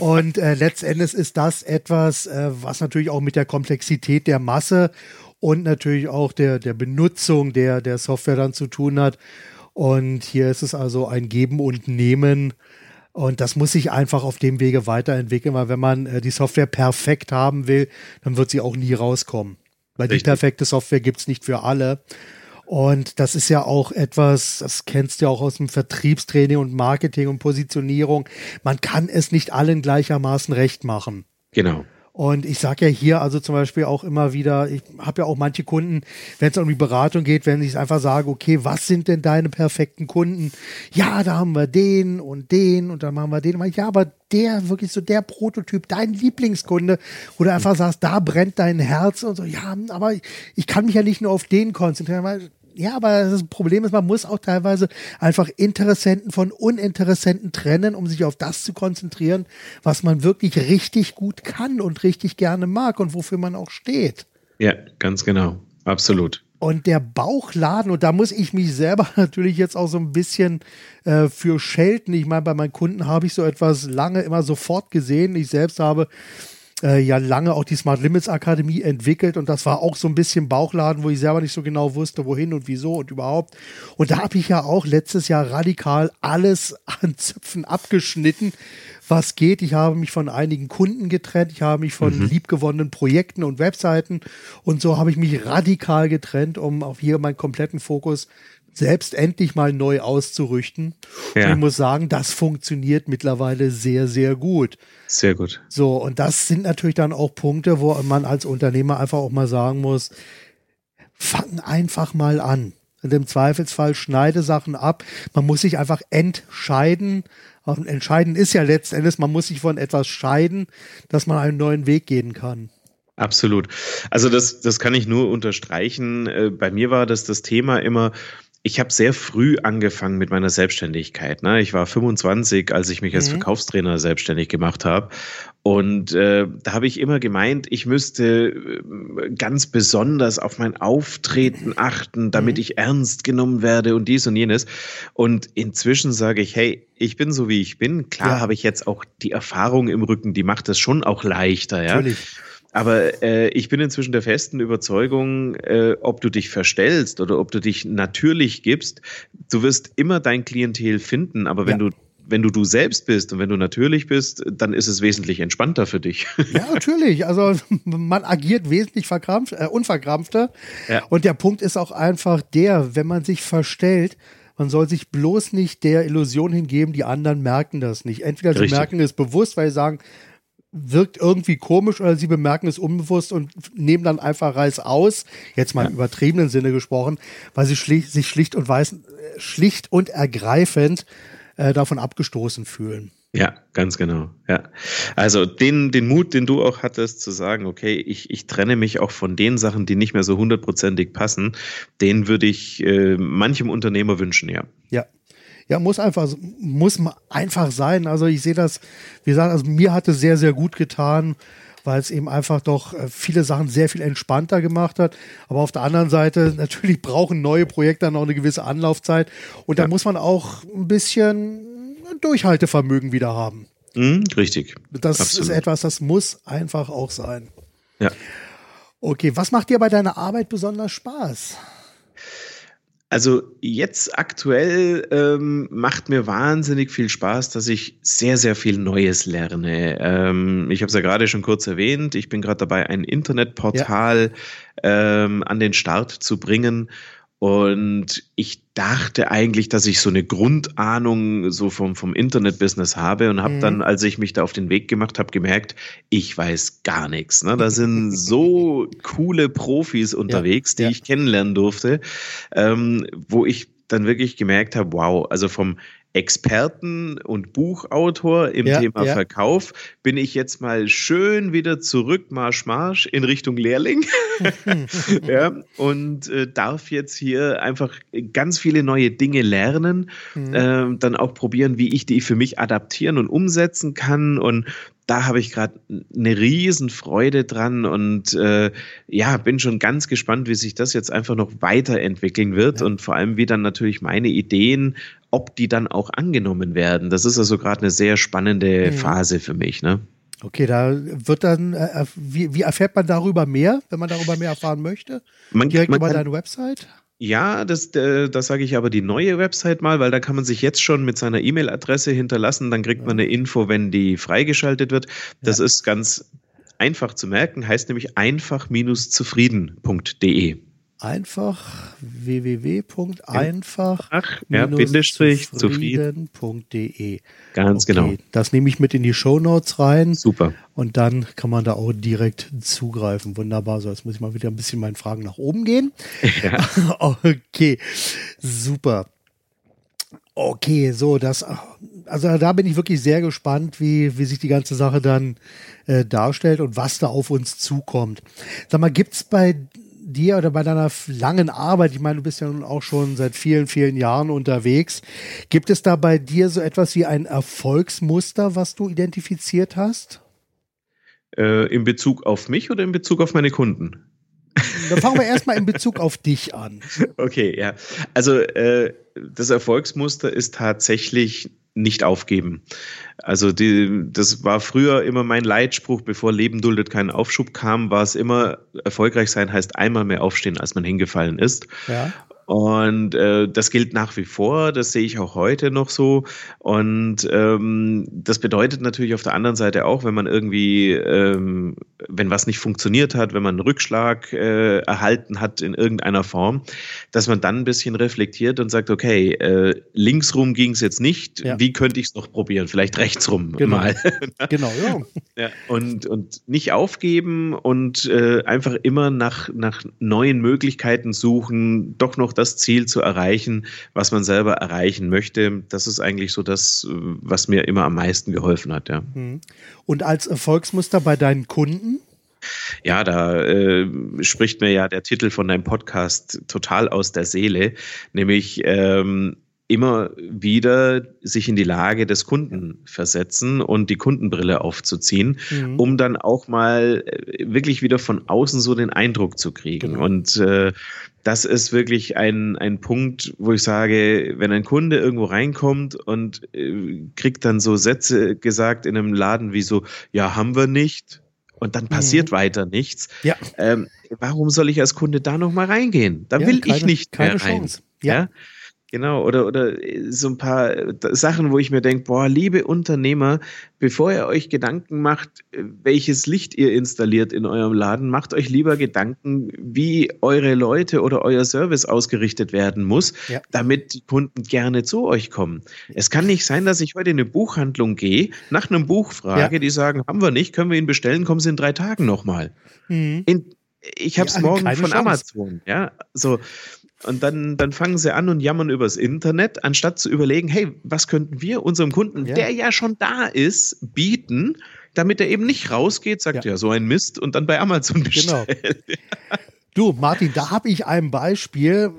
Und äh, letztendlich ist das etwas, äh, was natürlich auch mit der Komplexität der Masse und natürlich auch der, der Benutzung der, der Software dann zu tun hat. Und hier ist es also ein Geben und Nehmen. Und das muss sich einfach auf dem Wege weiterentwickeln, weil wenn man äh, die Software perfekt haben will, dann wird sie auch nie rauskommen. Weil Richtig. die perfekte Software gibt es nicht für alle. Und das ist ja auch etwas, das kennst du ja auch aus dem Vertriebstraining und Marketing und Positionierung. Man kann es nicht allen gleichermaßen recht machen. Genau. Und ich sage ja hier also zum Beispiel auch immer wieder, ich habe ja auch manche Kunden, wenn es um die Beratung geht, wenn ich einfach sage, okay, was sind denn deine perfekten Kunden? Ja, da haben wir den und den und dann machen wir den. Ja, aber der, wirklich so der Prototyp, dein Lieblingskunde, wo du einfach sagst, da brennt dein Herz und so, ja, aber ich kann mich ja nicht nur auf den konzentrieren, weil ja, aber das Problem ist, man muss auch teilweise einfach Interessenten von Uninteressenten trennen, um sich auf das zu konzentrieren, was man wirklich richtig gut kann und richtig gerne mag und wofür man auch steht. Ja, ganz genau. Absolut. Und der Bauchladen, und da muss ich mich selber *laughs* natürlich jetzt auch so ein bisschen äh, für schelten. Ich meine, bei meinen Kunden habe ich so etwas lange immer sofort gesehen. Ich selbst habe äh, ja lange auch die Smart Limits Akademie entwickelt und das war auch so ein bisschen Bauchladen, wo ich selber nicht so genau wusste, wohin und wieso und überhaupt. Und da habe ich ja auch letztes Jahr radikal alles *laughs* an Zöpfen abgeschnitten, was geht. Ich habe mich von einigen Kunden getrennt, ich habe mich von mhm. liebgewonnenen Projekten und Webseiten und so habe ich mich radikal getrennt, um auf hier meinen kompletten Fokus selbst endlich mal neu auszurichten. Ja. ich muss sagen, das funktioniert mittlerweile sehr, sehr gut. Sehr gut. So, und das sind natürlich dann auch Punkte, wo man als Unternehmer einfach auch mal sagen muss, fang einfach mal an. Und im Zweifelsfall schneide Sachen ab. Man muss sich einfach entscheiden. Und entscheiden ist ja letztendlich, man muss sich von etwas scheiden, dass man einen neuen Weg gehen kann. Absolut. Also das, das kann ich nur unterstreichen. Äh, bei mir war das das Thema immer, ich habe sehr früh angefangen mit meiner Selbstständigkeit. Ne? Ich war 25, als ich mich als mhm. Verkaufstrainer selbstständig gemacht habe. Und äh, da habe ich immer gemeint, ich müsste äh, ganz besonders auf mein Auftreten achten, damit mhm. ich ernst genommen werde und dies und jenes. Und inzwischen sage ich, hey, ich bin so wie ich bin. Klar ja. habe ich jetzt auch die Erfahrung im Rücken, die macht das schon auch leichter, ja. Natürlich. Aber äh, ich bin inzwischen der festen Überzeugung, äh, ob du dich verstellst oder ob du dich natürlich gibst, du wirst immer dein Klientel finden. Aber wenn ja. du wenn du du selbst bist und wenn du natürlich bist, dann ist es wesentlich entspannter für dich. *laughs* Ja, natürlich. Also man agiert wesentlich verkrampft, äh, unverkrampfter. Ja. Und der Punkt ist auch einfach der, wenn man sich verstellt, man soll sich bloß nicht der Illusion hingeben, die anderen merken das nicht. Entweder sie Richtig. merken es bewusst, weil sie sagen, wirkt irgendwie komisch oder sie bemerken es unbewusst und nehmen dann einfach Reis aus, jetzt mal im übertriebenen Sinne gesprochen, weil sie schlicht, sich schlicht und weiß, schlicht und ergreifend äh, davon abgestoßen fühlen. Ja, ganz genau. Ja. Also den, den Mut, den du auch hattest, zu sagen, okay, ich, ich trenne mich auch von den Sachen, die nicht mehr so hundertprozentig passen, den würde ich äh, manchem Unternehmer wünschen, ja. Ja, ja, muss einfach, muss einfach sein. Also ich sehe das, wie gesagt, also mir hat es sehr, sehr gut getan, weil es eben einfach doch äh, viele Sachen sehr viel entspannter gemacht hat. Aber auf der anderen Seite, *laughs* natürlich brauchen neue Projekte dann auch eine gewisse Anlaufzeit. Und ja. da muss man auch ein bisschen Durchhaltevermögen wieder haben. Mhm, richtig. Das Absolut. ist etwas, das muss einfach auch sein. Ja. Okay, was macht dir bei deiner Arbeit besonders Spaß? Also jetzt aktuell ähm, macht mir wahnsinnig viel Spaß, dass ich sehr, sehr viel Neues lerne. Ähm, ich habe es ja gerade schon kurz erwähnt. Ich bin gerade dabei, ein Internetportal ja. ähm, an den Start zu bringen. Und ich dachte eigentlich, dass ich so eine Grundahnung so vom, vom Internet-Business habe und habe mhm. dann, als ich mich da auf den Weg gemacht habe, gemerkt, ich weiß gar nichts. Ne? Da sind *laughs* so coole Profis unterwegs, ja, die ja. ich kennenlernen durfte, ähm, wo ich dann wirklich gemerkt habe, wow, also vom Experten und Buchautor im ja, Thema ja. Verkauf bin ich jetzt mal schön wieder zurück, Marsch, Marsch in Richtung Lehrling. *laughs* ja, und äh, darf jetzt hier einfach ganz viele neue Dinge lernen, mhm. äh, dann auch probieren, wie ich die für mich adaptieren und umsetzen kann und da habe ich gerade eine Riesenfreude dran und äh, ja, bin schon ganz gespannt, wie sich das jetzt einfach noch weiterentwickeln wird ja. und vor allem, wie dann natürlich meine Ideen, ob die dann auch angenommen werden. Das ist also gerade eine sehr spannende mhm. Phase für mich. Ne? Okay, da wird dann, äh, wie, wie, erfährt man darüber mehr, wenn man darüber mehr erfahren möchte? Man, Direkt man über deine Website? Ja, das, äh, das sage ich aber die neue Website mal, weil da kann man sich jetzt schon mit seiner E-Mail-Adresse hinterlassen. Dann kriegt ja. man eine Info, wenn die freigeschaltet wird. Das ja. ist ganz einfach zu merken, heißt nämlich einfach-zufrieden.de einfach www.einfach ja, zufrieden.de. Ganz okay, genau. Das nehme ich mit in die Show Notes rein. Super. Und dann kann man da auch direkt zugreifen. Wunderbar. So, jetzt muss ich mal wieder ein bisschen meinen Fragen nach oben gehen. Ja. *laughs* okay, super. Okay, so das, also da bin ich wirklich sehr gespannt, wie, wie sich die ganze Sache dann äh, darstellt und was da auf uns zukommt. Sag mal, gibt es bei dir oder bei deiner langen Arbeit, ich meine, du bist ja nun auch schon seit vielen, vielen Jahren unterwegs, gibt es da bei dir so etwas wie ein Erfolgsmuster, was du identifiziert hast? Äh, in Bezug auf mich oder in Bezug auf meine Kunden? Dann fangen wir erstmal in Bezug auf dich an. *laughs* Okay, ja. Also äh, das Erfolgsmuster ist tatsächlich nicht aufgeben. Also die, das war früher immer mein Leitspruch, bevor Leben duldet keinen Aufschub kam, war es immer, erfolgreich sein heißt einmal mehr aufstehen, als man hingefallen ist. Ja. Und äh, das gilt nach wie vor, das sehe ich auch heute noch so. Und ähm, das bedeutet natürlich auf der anderen Seite auch, wenn man irgendwie, ähm, wenn was nicht funktioniert hat, wenn man einen Rückschlag äh, erhalten hat in irgendeiner Form, dass man dann ein bisschen reflektiert und sagt, okay, äh, linksrum ging es jetzt nicht, ja. wie könnte ich es noch probieren? Vielleicht rechtsrum genau. mal. *laughs* genau, ja. ja. Und, und nicht aufgeben und äh, einfach immer nach, nach neuen Möglichkeiten suchen, doch noch das Ziel zu erreichen, was man selber erreichen möchte. Das ist eigentlich so das, was mir immer am meisten geholfen hat. Ja. Mhm. Und als Erfolgsmuster bei deinen Kunden? Ja, da äh, spricht mir ja der Titel von deinem Podcast total aus der Seele, nämlich ähm, immer wieder sich in die Lage des Kunden versetzen und die Kundenbrille aufzuziehen, mhm. um dann auch mal äh, wirklich wieder von außen so den Eindruck zu kriegen. Genau. Und äh, das ist wirklich ein, ein Punkt, wo ich sage, wenn ein Kunde irgendwo reinkommt und äh, kriegt dann so Sätze gesagt in einem Laden wie so, ja, haben wir nicht. Und dann passiert mhm. weiter nichts. Ja. Ähm, warum soll ich als Kunde da noch mal reingehen? Da ja, will keine, ich nicht mehr rein. Ja? ja? Genau, oder, oder äh, so ein paar äh, Sachen, wo ich mir denke, boah, liebe Unternehmer, bevor ihr euch Gedanken macht, äh, welches Licht ihr installiert in eurem Laden, macht euch lieber Gedanken, wie eure Leute oder euer Service ausgerichtet werden muss, ja. damit die Kunden gerne zu euch kommen. Es kann nicht sein, dass ich heute in eine Buchhandlung gehe, nach einem Buch frage, ja. die sagen, haben wir nicht, können wir ihn bestellen, kommen sie in drei Tagen nochmal. Mhm. ich habe es ja, morgen von Chance. Amazon, ja, so. Und dann, dann fangen sie an und jammern übers Internet, anstatt zu überlegen, hey, was könnten wir unserem Kunden, ja. der ja schon da ist, bieten, damit er eben nicht rausgeht, sagt ja, ja so ein Mist und dann bei Amazon genau. bestellt. Genau. *laughs* Du, Martin, da habe ich ein Beispiel.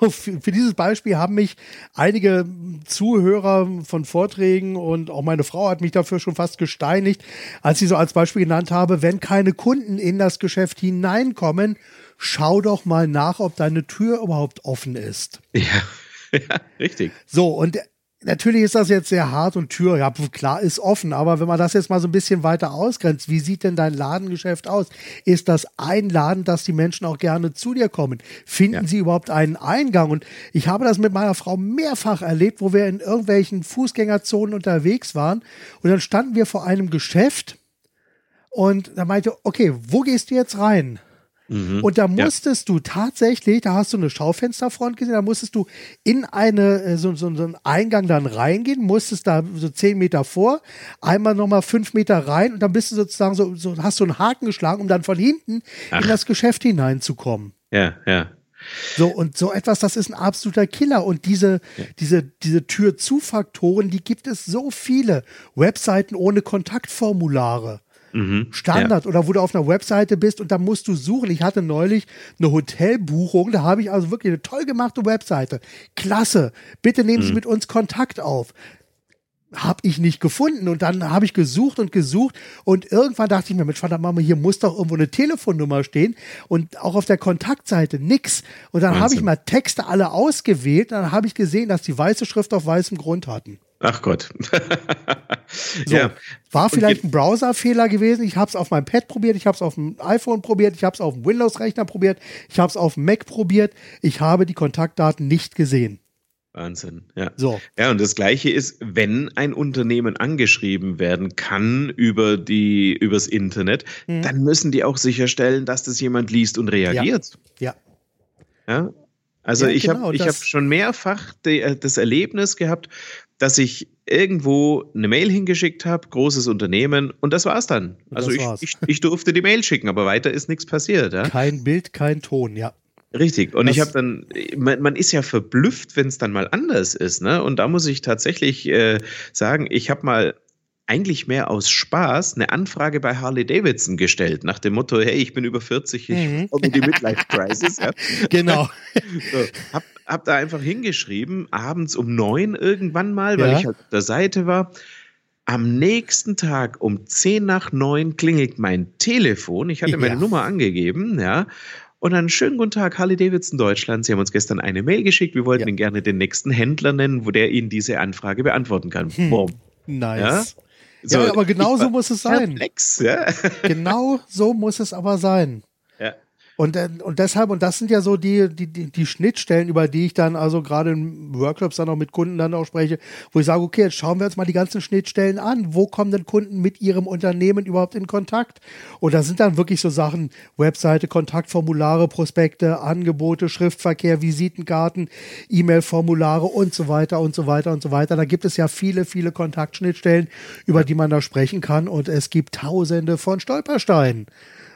Für dieses Beispiel haben mich einige Zuhörer von Vorträgen und auch meine Frau hat mich dafür schon fast gesteinigt, als ich so als Beispiel genannt habe, wenn keine Kunden in das Geschäft hineinkommen, schau doch mal nach, ob deine Tür überhaupt offen ist. Ja, *laughs* ja richtig. So, und natürlich ist das jetzt sehr hart und Tür, ja, klar, ist offen, aber wenn man das jetzt mal so ein bisschen weiter ausgrenzt, wie sieht denn dein Ladengeschäft aus? Ist das ein Laden, dass die Menschen auch gerne zu dir kommen? Finden ja. sie überhaupt einen Eingang? Und ich habe das mit meiner Frau mehrfach erlebt, wo wir in irgendwelchen Fußgängerzonen unterwegs waren und dann standen wir vor einem Geschäft und da meinte, okay, wo gehst du jetzt rein? Mhm. Und da musstest ja. du tatsächlich, da hast du eine Schaufensterfront gesehen, da musstest du in eine, äh, so, so, so einen Eingang dann reingehen, musstest da so zehn Meter vor, einmal nochmal fünf Meter rein und dann bist du sozusagen so, so hast du einen Haken geschlagen, um dann von hinten Ach. in das Geschäft hineinzukommen. Ja, ja. So, und so etwas, das ist ein absoluter Killer. Und diese, ja. diese, diese Tür-zu-Faktoren, die gibt es so viele. Webseiten ohne Kontaktformulare. Mhm, Standard ja. oder wo du auf einer Webseite bist und da musst du suchen. Ich hatte neulich eine Hotelbuchung, da habe ich also wirklich eine toll gemachte Webseite. Klasse. Bitte nehmen Sie mhm. mit uns Kontakt auf habe ich nicht gefunden. Und dann habe ich gesucht und gesucht und irgendwann dachte ich mir, mit verdammt Mama, hier muss doch irgendwo eine Telefonnummer stehen und auch auf der Kontaktseite nix. Und dann habe ich mal Texte alle ausgewählt und dann habe ich gesehen, dass die weiße Schrift auf weißem Grund hatten. Ach Gott. *laughs* so, ja. War vielleicht ein Browserfehler gewesen. Ich habe es auf meinem Pad probiert, ich habe es auf dem iPhone probiert, ich habe es auf dem Windows-Rechner probiert, ich habe es auf dem Mac probiert. Ich habe die Kontaktdaten nicht gesehen. Wahnsinn, ja. So. Ja, und das Gleiche ist, wenn ein Unternehmen angeschrieben werden kann über die, übers Internet, mhm. dann müssen die auch sicherstellen, dass das jemand liest und reagiert. Ja. Ja. ja? Also ja, ich genau, habe hab schon mehrfach die, äh, das Erlebnis gehabt, dass ich irgendwo eine Mail hingeschickt habe, großes Unternehmen, und das war's dann. Also ich, ich, ich, durfte die Mail schicken, aber weiter ist nichts passiert. Ja? Kein Bild, kein Ton, ja. Richtig. Und das ich habe dann, man, man, ist ja verblüfft, wenn es dann mal anders ist. Ne? Und da muss ich tatsächlich äh, sagen, ich habe mal eigentlich mehr aus Spaß eine Anfrage bei Harley Davidson gestellt, nach dem Motto, hey, ich bin über 40, ich mhm. die Midlife Crisis. Ja. *laughs* Genau. *laughs* So, hab, hab da einfach hingeschrieben, abends um neun irgendwann mal, weil ja. ich halt auf der Seite war. Am nächsten Tag um zehn nach neun klingelt mein Telefon. Ich hatte ja. meine Nummer angegeben, ja. Und dann schönen guten Tag, Harley Davidson Deutschland. Sie haben uns gestern eine Mail geschickt. Wir wollten ja. Ihnen gerne den nächsten Händler nennen, wo der Ihnen diese Anfrage beantworten kann. Hm. Boom. Nice. Ja? So, ja, aber genau so muss es sein. Perplex, ja? genau so muss es aber sein. Und, und deshalb, und das sind ja so die, die, die, die Schnittstellen, über die ich dann also gerade in Workshops dann auch mit Kunden dann auch spreche, wo ich sage, okay, jetzt schauen wir uns mal die ganzen Schnittstellen an. Wo kommen denn Kunden mit ihrem Unternehmen überhaupt in Kontakt? Und da sind dann wirklich so Sachen, Webseite, Kontaktformulare, Prospekte, Angebote, Schriftverkehr, Visitenkarten, E-Mail-Formulare und so weiter und so weiter und so weiter. Da gibt es ja viele, viele Kontaktschnittstellen, über die man da sprechen kann. Und es gibt tausende von Stolpersteinen.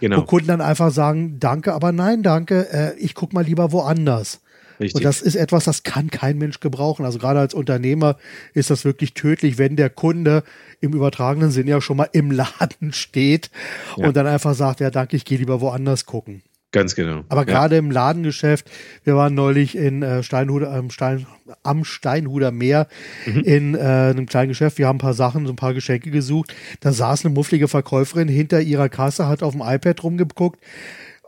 Genau. Wo Kunden dann einfach sagen, danke, aber nein, danke, äh, ich gucke mal lieber woanders. Richtig. Und das ist etwas, das kann kein Mensch gebrauchen. Also gerade als Unternehmer ist das wirklich tödlich, wenn der Kunde im übertragenen Sinn ja schon mal im Laden *laughs* steht ja. und dann einfach sagt, ja danke, ich gehe lieber woanders gucken. Ganz genau. Aber gerade ja. im Ladengeschäft, wir waren neulich in äh, Steinhuder, am, Stein, am Steinhuder Meer mhm. in äh, einem kleinen Geschäft. Wir haben ein paar Sachen, so ein paar Geschenke gesucht. Da saß eine mufflige Verkäuferin hinter ihrer Kasse, hat auf dem iPad rumgeguckt,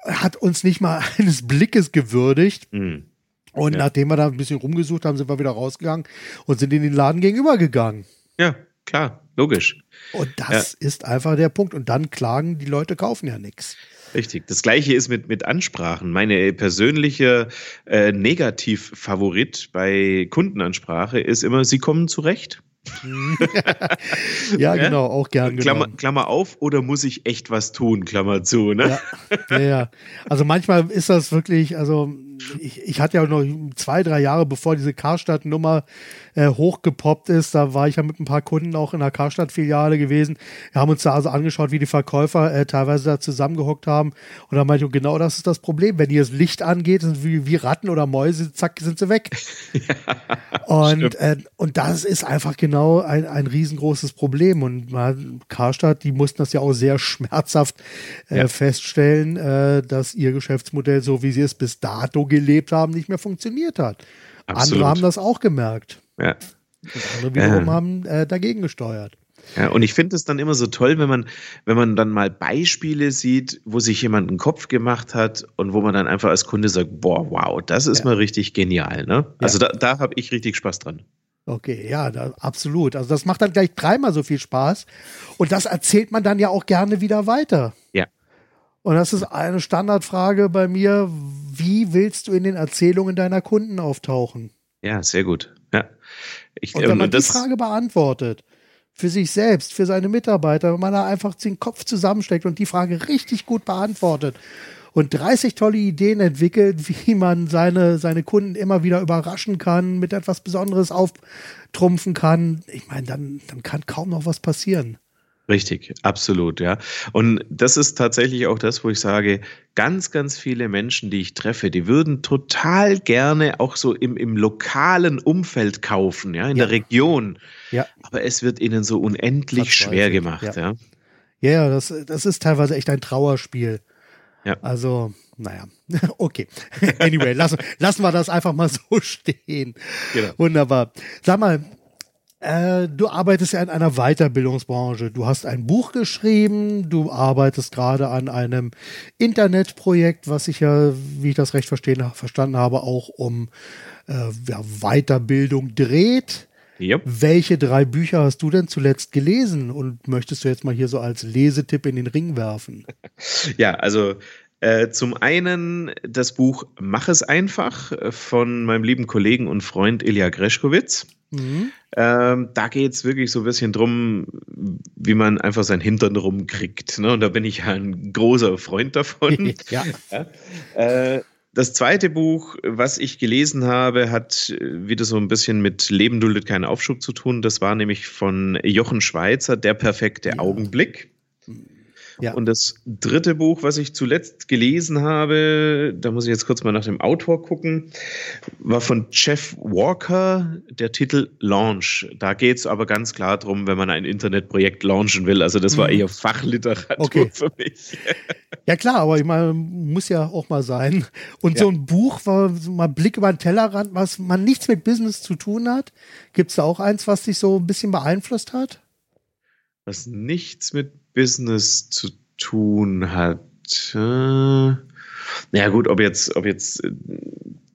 hat uns nicht mal *laughs* eines Blickes gewürdigt. Mhm. Und ja. nachdem wir da ein bisschen rumgesucht haben, sind wir wieder rausgegangen und sind in den Laden gegenüber gegangen. Ja, klar, logisch. Und das ja. ist einfach der Punkt. Und dann klagen, die Leute kaufen ja nichts. Richtig. Das gleiche ist mit, mit Ansprachen. Meine persönliche äh, Negativfavorit bei Kundenansprache ist immer, sie kommen zurecht. *laughs* ja, genau, auch gern Klammer, Klammer, auf, oder muss ich echt was tun, Klammer zu, ne? Ja, ja, ja. Also manchmal ist das wirklich, also ich, ich hatte ja noch zwei, drei Jahre, bevor diese Karstadt-Nummer äh, hochgepoppt ist, da war ich ja mit ein paar Kunden auch in der Karstadt-Filiale gewesen. Wir haben uns da also angeschaut, wie die Verkäufer äh, teilweise da zusammengehockt haben. Und da meinte ich, genau das ist das Problem. Wenn hier das Licht angeht, sind wie, wie Ratten oder Mäuse, zack, sind sie weg. *laughs* ja, und, äh, und das ist einfach genau ein, ein riesengroßes Problem. Und mal, Karstadt, die mussten das ja auch sehr schmerzhaft äh, ja. feststellen, äh, dass ihr Geschäftsmodell, so wie sie es bis dato gelebt haben, nicht mehr funktioniert hat. Absolut. Andere haben das auch gemerkt. Ja. Und andere wiederum ja. haben äh, dagegen gesteuert. Ja, und ich finde es dann immer so toll, wenn man, wenn man dann mal Beispiele sieht, wo sich jemand einen Kopf gemacht hat und wo man dann einfach als Kunde sagt, boah, wow, das ist ja. mal richtig genial. Ne? Also da, da habe ich richtig Spaß dran. Okay, ja, da, absolut. Also das macht dann gleich dreimal so viel Spaß. Und das erzählt man dann ja auch gerne wieder weiter. Ja. Und das ist eine Standardfrage bei mir. Wie willst du in den Erzählungen deiner Kunden auftauchen? Ja, sehr gut. Ja. Ich, und wenn man die Frage beantwortet, für sich selbst, für seine Mitarbeiter, wenn man da einfach den Kopf zusammensteckt und die Frage richtig gut beantwortet und 30 tolle Ideen entwickelt, *laughs* wie man seine, seine Kunden immer wieder überraschen kann, mit etwas Besonderes auftrumpfen kann, ich meine, dann, dann kann kaum noch was passieren. Richtig, absolut, ja. Und das ist tatsächlich auch das, wo ich sage, ganz, ganz viele Menschen, die ich treffe, die würden total gerne auch so im, im lokalen Umfeld kaufen, ja, in ja. der Region. Ja. Aber es wird ihnen so unendlich schwer gemacht, ja. Ja, ja das, das ist teilweise echt ein Trauerspiel. Ja. Also, naja, *laughs* okay. *laughs* Anyway, lassen, lassen wir das einfach mal so *laughs* stehen. Genau. Wunderbar. Sag mal, äh, du arbeitest ja in einer Weiterbildungsbranche. Du hast ein Buch geschrieben, du arbeitest gerade an einem Internetprojekt, was sich ja, wie ich das recht verstehen, verstanden habe, auch um äh, ja, Weiterbildung dreht. Yep. Welche drei Bücher hast du denn zuletzt gelesen und möchtest du jetzt mal hier so als Lesetipp in den Ring werfen? *laughs* Ja, also äh, zum einen das Buch Mach es einfach von meinem lieben Kollegen und Freund Ilja Greschkowitz. Mhm. Ähm, da geht es wirklich so ein bisschen drum, wie man einfach sein Hintern rumkriegt. Ne? Und da bin ich ja ein großer Freund davon. *laughs* ja. ja. Äh, das zweite Buch, was ich gelesen habe, hat äh, wieder so ein bisschen mit Leben duldet keinen Aufschub zu tun. Das war nämlich von Jochen Schweizer, Der perfekte ja. Augenblick. Ja. Und das dritte Buch, was ich zuletzt gelesen habe, da muss ich jetzt kurz mal nach dem Autor gucken, war von Jeff Walker, der Titel Launch. Da geht es aber ganz klar darum, wenn man ein Internetprojekt launchen will. Also das war mhm. eher Fachliteratur okay. für mich. *laughs* Ja klar, aber ich meine, muss ja auch mal sein. Und ja. so ein Buch, so mal Blick über den Tellerrand, was man nichts mit Business zu tun hat. Gibt es da auch eins, was dich so ein bisschen beeinflusst hat? Was nichts mit Business zu tun hat. Äh, ja gut, ob jetzt, ob jetzt äh,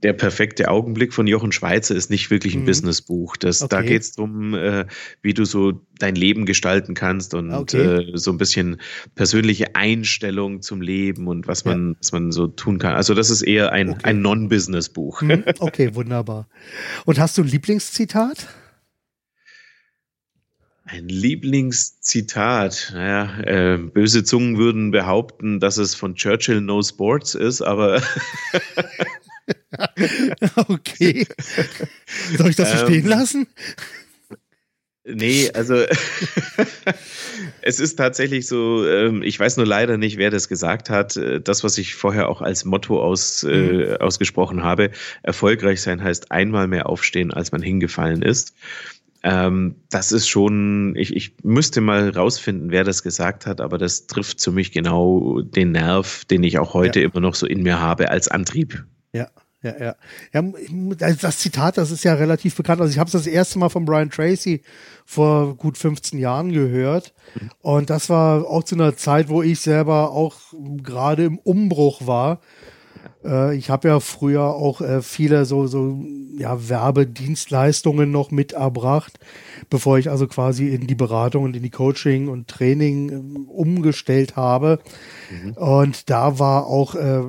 der perfekte Augenblick von Jochen Schweizer ist nicht wirklich ein mhm. Businessbuch. Das, okay. Da geht es darum, äh, wie du so dein Leben gestalten kannst und okay. äh, so ein bisschen persönliche Einstellung zum Leben und was man, ja. was man so tun kann. Also das ist eher ein, okay. ein Non-Business-Buch. Mhm. Okay, wunderbar. Und hast du ein Lieblingszitat? Ein Lieblingszitat. Naja, äh, böse Zungen würden behaupten, dass es von Churchill No Sports ist, aber. *laughs* okay. Soll ich das so stehen ähm, lassen? Nee, also *laughs* es ist tatsächlich so, ähm, ich weiß nur leider nicht, wer das gesagt hat. Das, was ich vorher auch als Motto aus, äh, mhm. ausgesprochen habe, erfolgreich sein heißt einmal mehr aufstehen, als man hingefallen ist. Ähm, das ist schon, ich, ich müsste mal rausfinden, wer das gesagt hat, aber das trifft für mich genau den Nerv, den ich auch heute ja. immer noch so in mir habe als Antrieb. Ja, ja, ja. ja das Zitat, das ist ja relativ bekannt. Also ich habe es das erste Mal von Brian Tracy vor gut 15 Jahren gehört. Mhm. Und das war auch zu einer Zeit, wo ich selber auch gerade im Umbruch war. Äh, ich habe ja früher auch äh, viele so, so ja, Werbedienstleistungen noch mit erbracht, bevor ich also quasi in die Beratung und in die Coaching und Training äh, umgestellt habe. Mhm. Und da war auch äh,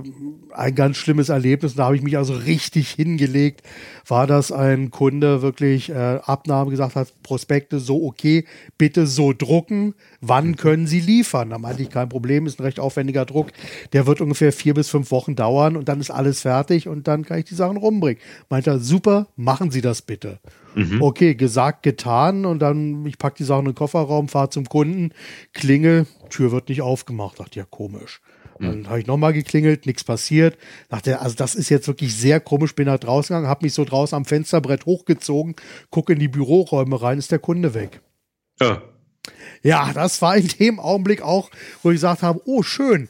ein ganz schlimmes Erlebnis. Da habe ich mich also richtig hingelegt. War das ein Kunde wirklich äh, Abnahme gesagt hat, Prospekte so okay, bitte so drucken. Wann mhm. können Sie liefern? Da meinte ich kein Problem, ist ein recht aufwendiger Druck. Der wird ungefähr vier bis fünf Wochen dauern und dann ist alles fertig und dann kann ich die Sachen rumbringen. Meinte er, super, machen Sie das bitte. Mhm. Okay, gesagt, getan und dann, ich packe die Sachen in den Kofferraum, fahre zum Kunden, klingel, Tür wird nicht aufgemacht. Dachte ja, komisch. Dann mhm. habe ich nochmal geklingelt, nichts passiert. Dachte, also das ist jetzt wirklich sehr komisch. Bin nach draußen gegangen, habe mich so draußen am Fensterbrett hochgezogen, gucke in die Büroräume rein, ist der Kunde weg. Ja. Ja, das war in dem Augenblick auch, wo ich gesagt habe, oh schön.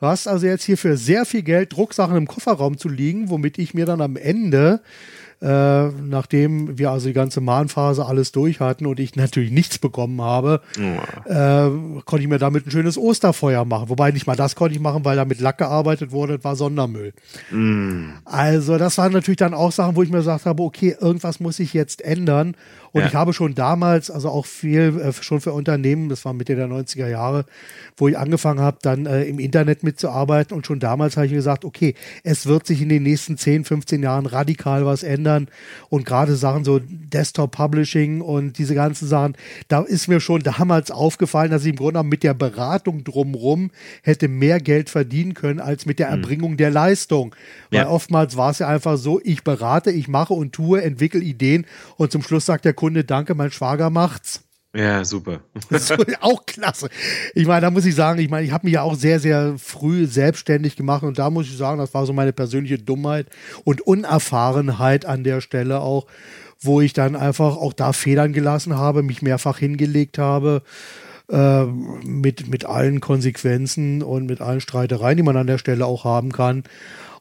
Du hast also jetzt hier für sehr viel Geld Drucksachen im Kofferraum zu liegen, womit ich mir dann am Ende äh, nachdem wir also die ganze Mahnphase alles durch hatten und ich natürlich nichts bekommen habe, oh. äh, konnte ich mir damit ein schönes Osterfeuer machen. Wobei nicht mal das konnte ich machen, weil da mit Lack gearbeitet wurde, das war Sondermüll. Mm. Also das waren natürlich dann auch Sachen, wo ich mir gesagt habe, okay, irgendwas muss ich jetzt ändern. Und ja. ich habe schon damals, also auch viel äh, schon für Unternehmen, das war Mitte der 90er Jahre, wo ich angefangen habe, dann äh, im Internet mitzuarbeiten. Und schon damals habe ich gesagt, okay, es wird sich in den nächsten 10, 15 Jahren radikal was ändern. Und gerade Sachen so Desktop Publishing und diese ganzen Sachen, da ist mir schon damals aufgefallen, dass ich im Grunde genommen mit der Beratung drumrum hätte mehr Geld verdienen können als mit der hm. Erbringung mhm. der Leistung. Weil ja. oftmals war es ja einfach so, ich berate, ich mache und tue, entwickle Ideen und zum Schluss sagt der Kunde, danke, mein Schwager macht's. Ja, super. *laughs* auch klasse. Ich meine, da muss ich sagen, ich meine, ich habe mich ja auch sehr, sehr früh selbstständig gemacht und da muss ich sagen, das war so meine persönliche Dummheit und Unerfahrenheit an der Stelle auch, wo ich dann einfach auch da Federn gelassen habe, mich mehrfach hingelegt habe. Äh, mit, mit allen Konsequenzen und mit allen Streitereien, die man an der Stelle auch haben kann.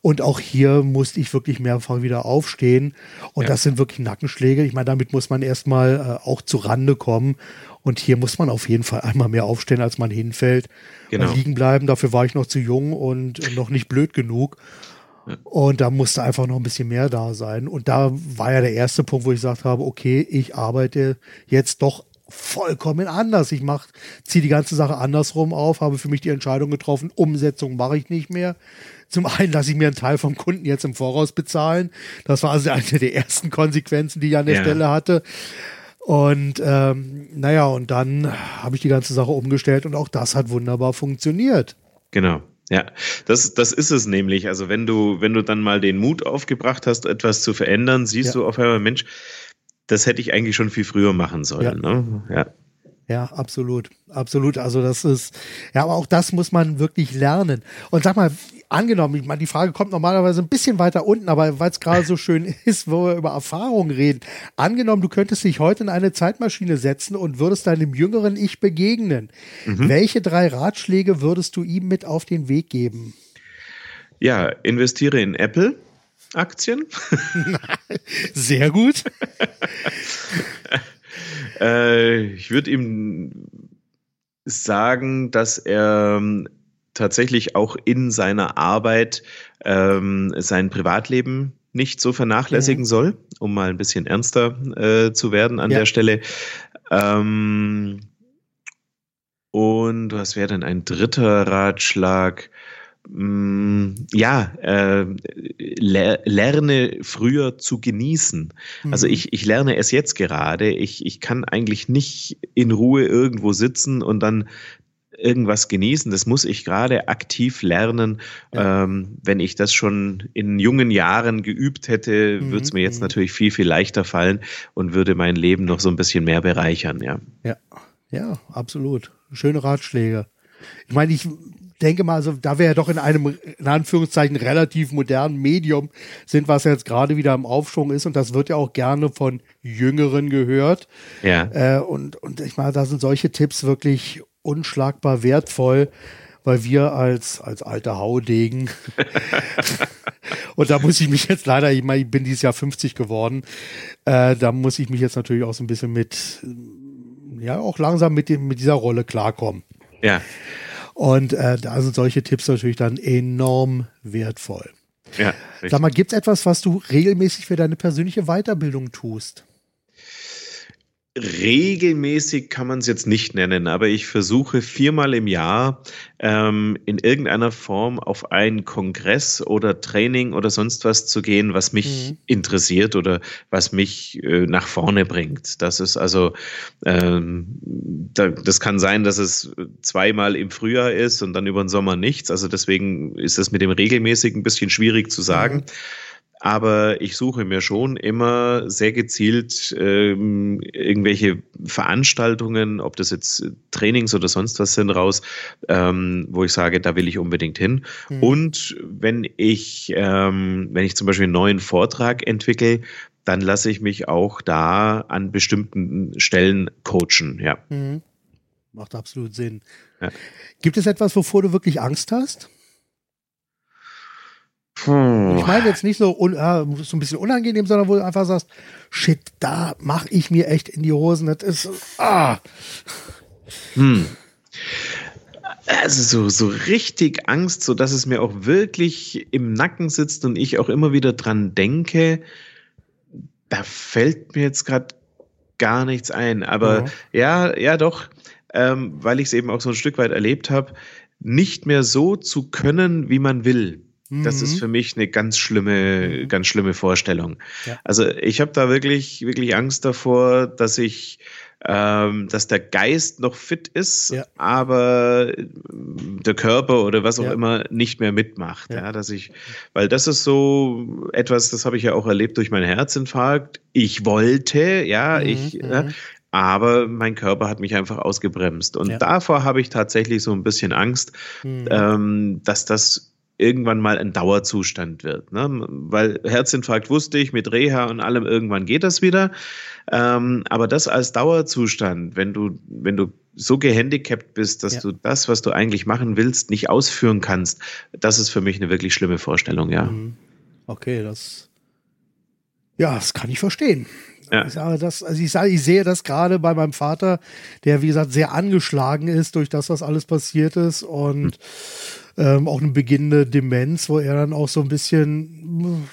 Und auch hier musste ich wirklich mehrfach wieder aufstehen. Und ja. das sind wirklich Nackenschläge. Ich meine, damit muss man erstmal äh, auch zu Rande kommen. Und hier muss man auf jeden Fall einmal mehr aufstehen, als man hinfällt. Genau. liegen bleiben, dafür war ich noch zu jung und noch nicht blöd genug. Und da musste einfach noch ein bisschen mehr da sein. Und da war ja der erste Punkt, wo ich gesagt habe, okay, ich arbeite jetzt doch vollkommen anders. Ich mach, ziehe die ganze Sache andersrum auf, habe für mich die Entscheidung getroffen, Umsetzung mache ich nicht mehr. Zum einen lasse ich mir einen Teil vom Kunden jetzt im Voraus bezahlen. Das war also eine der ersten Konsequenzen, die ich an der ja. Stelle hatte. Und ähm, naja, und dann habe ich die ganze Sache umgestellt und auch das hat wunderbar funktioniert. Genau. Ja, das, das ist es nämlich. Also wenn du, wenn du dann mal den Mut aufgebracht hast, etwas zu verändern, siehst ja. du auf einmal, Mensch, das hätte ich eigentlich schon viel früher machen sollen. Ja. Ne? ja. Ja, absolut, absolut. Also das ist, ja, aber auch das muss man wirklich lernen. Und sag mal, angenommen, ich meine, die Frage kommt normalerweise ein bisschen weiter unten, aber weil es gerade so schön *laughs* ist, wo wir über Erfahrungen reden. Angenommen, du könntest dich heute in eine Zeitmaschine setzen und würdest deinem jüngeren Ich begegnen. Mhm. Welche drei Ratschläge würdest du ihm mit auf den Weg geben? Ja, investiere in Apple. Aktien. *laughs* Sehr gut. *laughs* äh, ich würde ihm sagen, dass er ähm, tatsächlich auch in seiner Arbeit ähm, sein Privatleben nicht so vernachlässigen ja. soll, um mal ein bisschen ernster äh, zu werden an ja. der Stelle. Ähm, und was wäre denn ein dritter Ratschlag? Mm, ja, äh, lerne früher zu genießen. Also mhm. Also ich, ich lerne es jetzt gerade. Ich, ich kann eigentlich nicht in Ruhe irgendwo sitzen und dann irgendwas genießen. Das muss ich gerade aktiv lernen. Ja. Ähm, wenn ich das schon in jungen Jahren geübt hätte, mhm. würde es mir jetzt mhm. natürlich viel, viel leichter fallen und würde mein Leben noch so ein bisschen mehr bereichern, ja. Ja, ja, absolut. Schöne Ratschläge. Ich meine, ich denke mal, also da wir ja doch in einem, in Anführungszeichen, relativ modernen Medium sind, was jetzt gerade wieder im Aufschwung ist und das wird ja auch gerne von Jüngeren gehört. Ja. Äh, und, und ich meine, da sind solche Tipps wirklich unschlagbar wertvoll, weil wir als, als alter Haudegen *laughs* *laughs* und da muss ich mich jetzt leider, ich meine, ich bin dieses Jahr 50 geworden, äh, da muss ich mich jetzt natürlich auch so ein bisschen mit, ja, auch langsam mit, dem, mit dieser Rolle klarkommen. Ja. Und äh, da sind solche Tipps natürlich dann enorm wertvoll. Ja, Sag mal, gibt es etwas, was du regelmäßig für deine persönliche Weiterbildung tust? Regelmäßig kann man es jetzt nicht nennen, aber ich versuche viermal im Jahr ähm, in irgendeiner Form auf einen Kongress oder Training oder sonst was zu gehen, was mich mhm. interessiert oder was mich äh, nach vorne bringt. Das ist also, ähm, da, das kann sein, dass es zweimal im Frühjahr ist und dann über den Sommer nichts. Also deswegen ist das mit dem regelmäßig ein bisschen schwierig zu sagen. Mhm. Aber ich suche mir schon immer sehr gezielt ähm, irgendwelche Veranstaltungen, ob das jetzt Trainings oder sonst was sind, raus, ähm, wo ich sage, da will ich unbedingt hin. Mhm. Und wenn ich, ähm, wenn ich zum Beispiel einen neuen Vortrag entwickle, dann lasse ich mich auch da an bestimmten Stellen coachen, ja. Mhm. Macht absolut Sinn. Ja. Gibt es etwas, wovor du wirklich Angst hast? Puh. Ich meine jetzt nicht so, un, äh, so ein bisschen unangenehm, sondern wo du einfach sagst, shit, da mache ich mir echt in die Hosen. Das ist, ah. Hm. Also so, so richtig Angst, so dass es mir auch wirklich im Nacken sitzt und ich auch immer wieder dran denke, da fällt mir jetzt gerade gar nichts ein. Aber ja, ja, ja doch, ähm, weil ich es eben auch so ein Stück weit erlebt habe, nicht mehr so zu können, wie man will. Das ist mhm. für mich eine ganz schlimme, mhm. ganz schlimme Vorstellung. Ja. Also ich habe da wirklich, wirklich Angst davor, dass ich, ähm, dass der Geist noch fit ist, ja. aber der Körper oder was auch ja. immer nicht mehr mitmacht. Ja. dass ich, weil das ist so etwas, das habe ich ja auch erlebt durch meinen Herzinfarkt. Ich wollte, ja, mhm. ich, mhm. aber mein Körper hat mich einfach ausgebremst. Und davor habe ich tatsächlich so ein bisschen Angst, mhm. ähm, dass das irgendwann mal ein Dauerzustand wird. Ne? Weil Herzinfarkt wusste ich, mit Reha und allem irgendwann geht das wieder. Ähm, aber das als Dauerzustand, wenn du, wenn du so gehandicapt bist, dass ja. du das, was du eigentlich machen willst, nicht ausführen kannst, das ist für mich eine wirklich schlimme Vorstellung, ja. Mhm. Okay, das, ja, das kann ich verstehen. Ja. Ich sage das, also ich sage, ich sehe das gerade bei meinem Vater, der wie gesagt sehr angeschlagen ist durch das, was alles passiert ist und mhm ähm, auch eine beginnende Demenz, wo er dann auch so ein bisschen,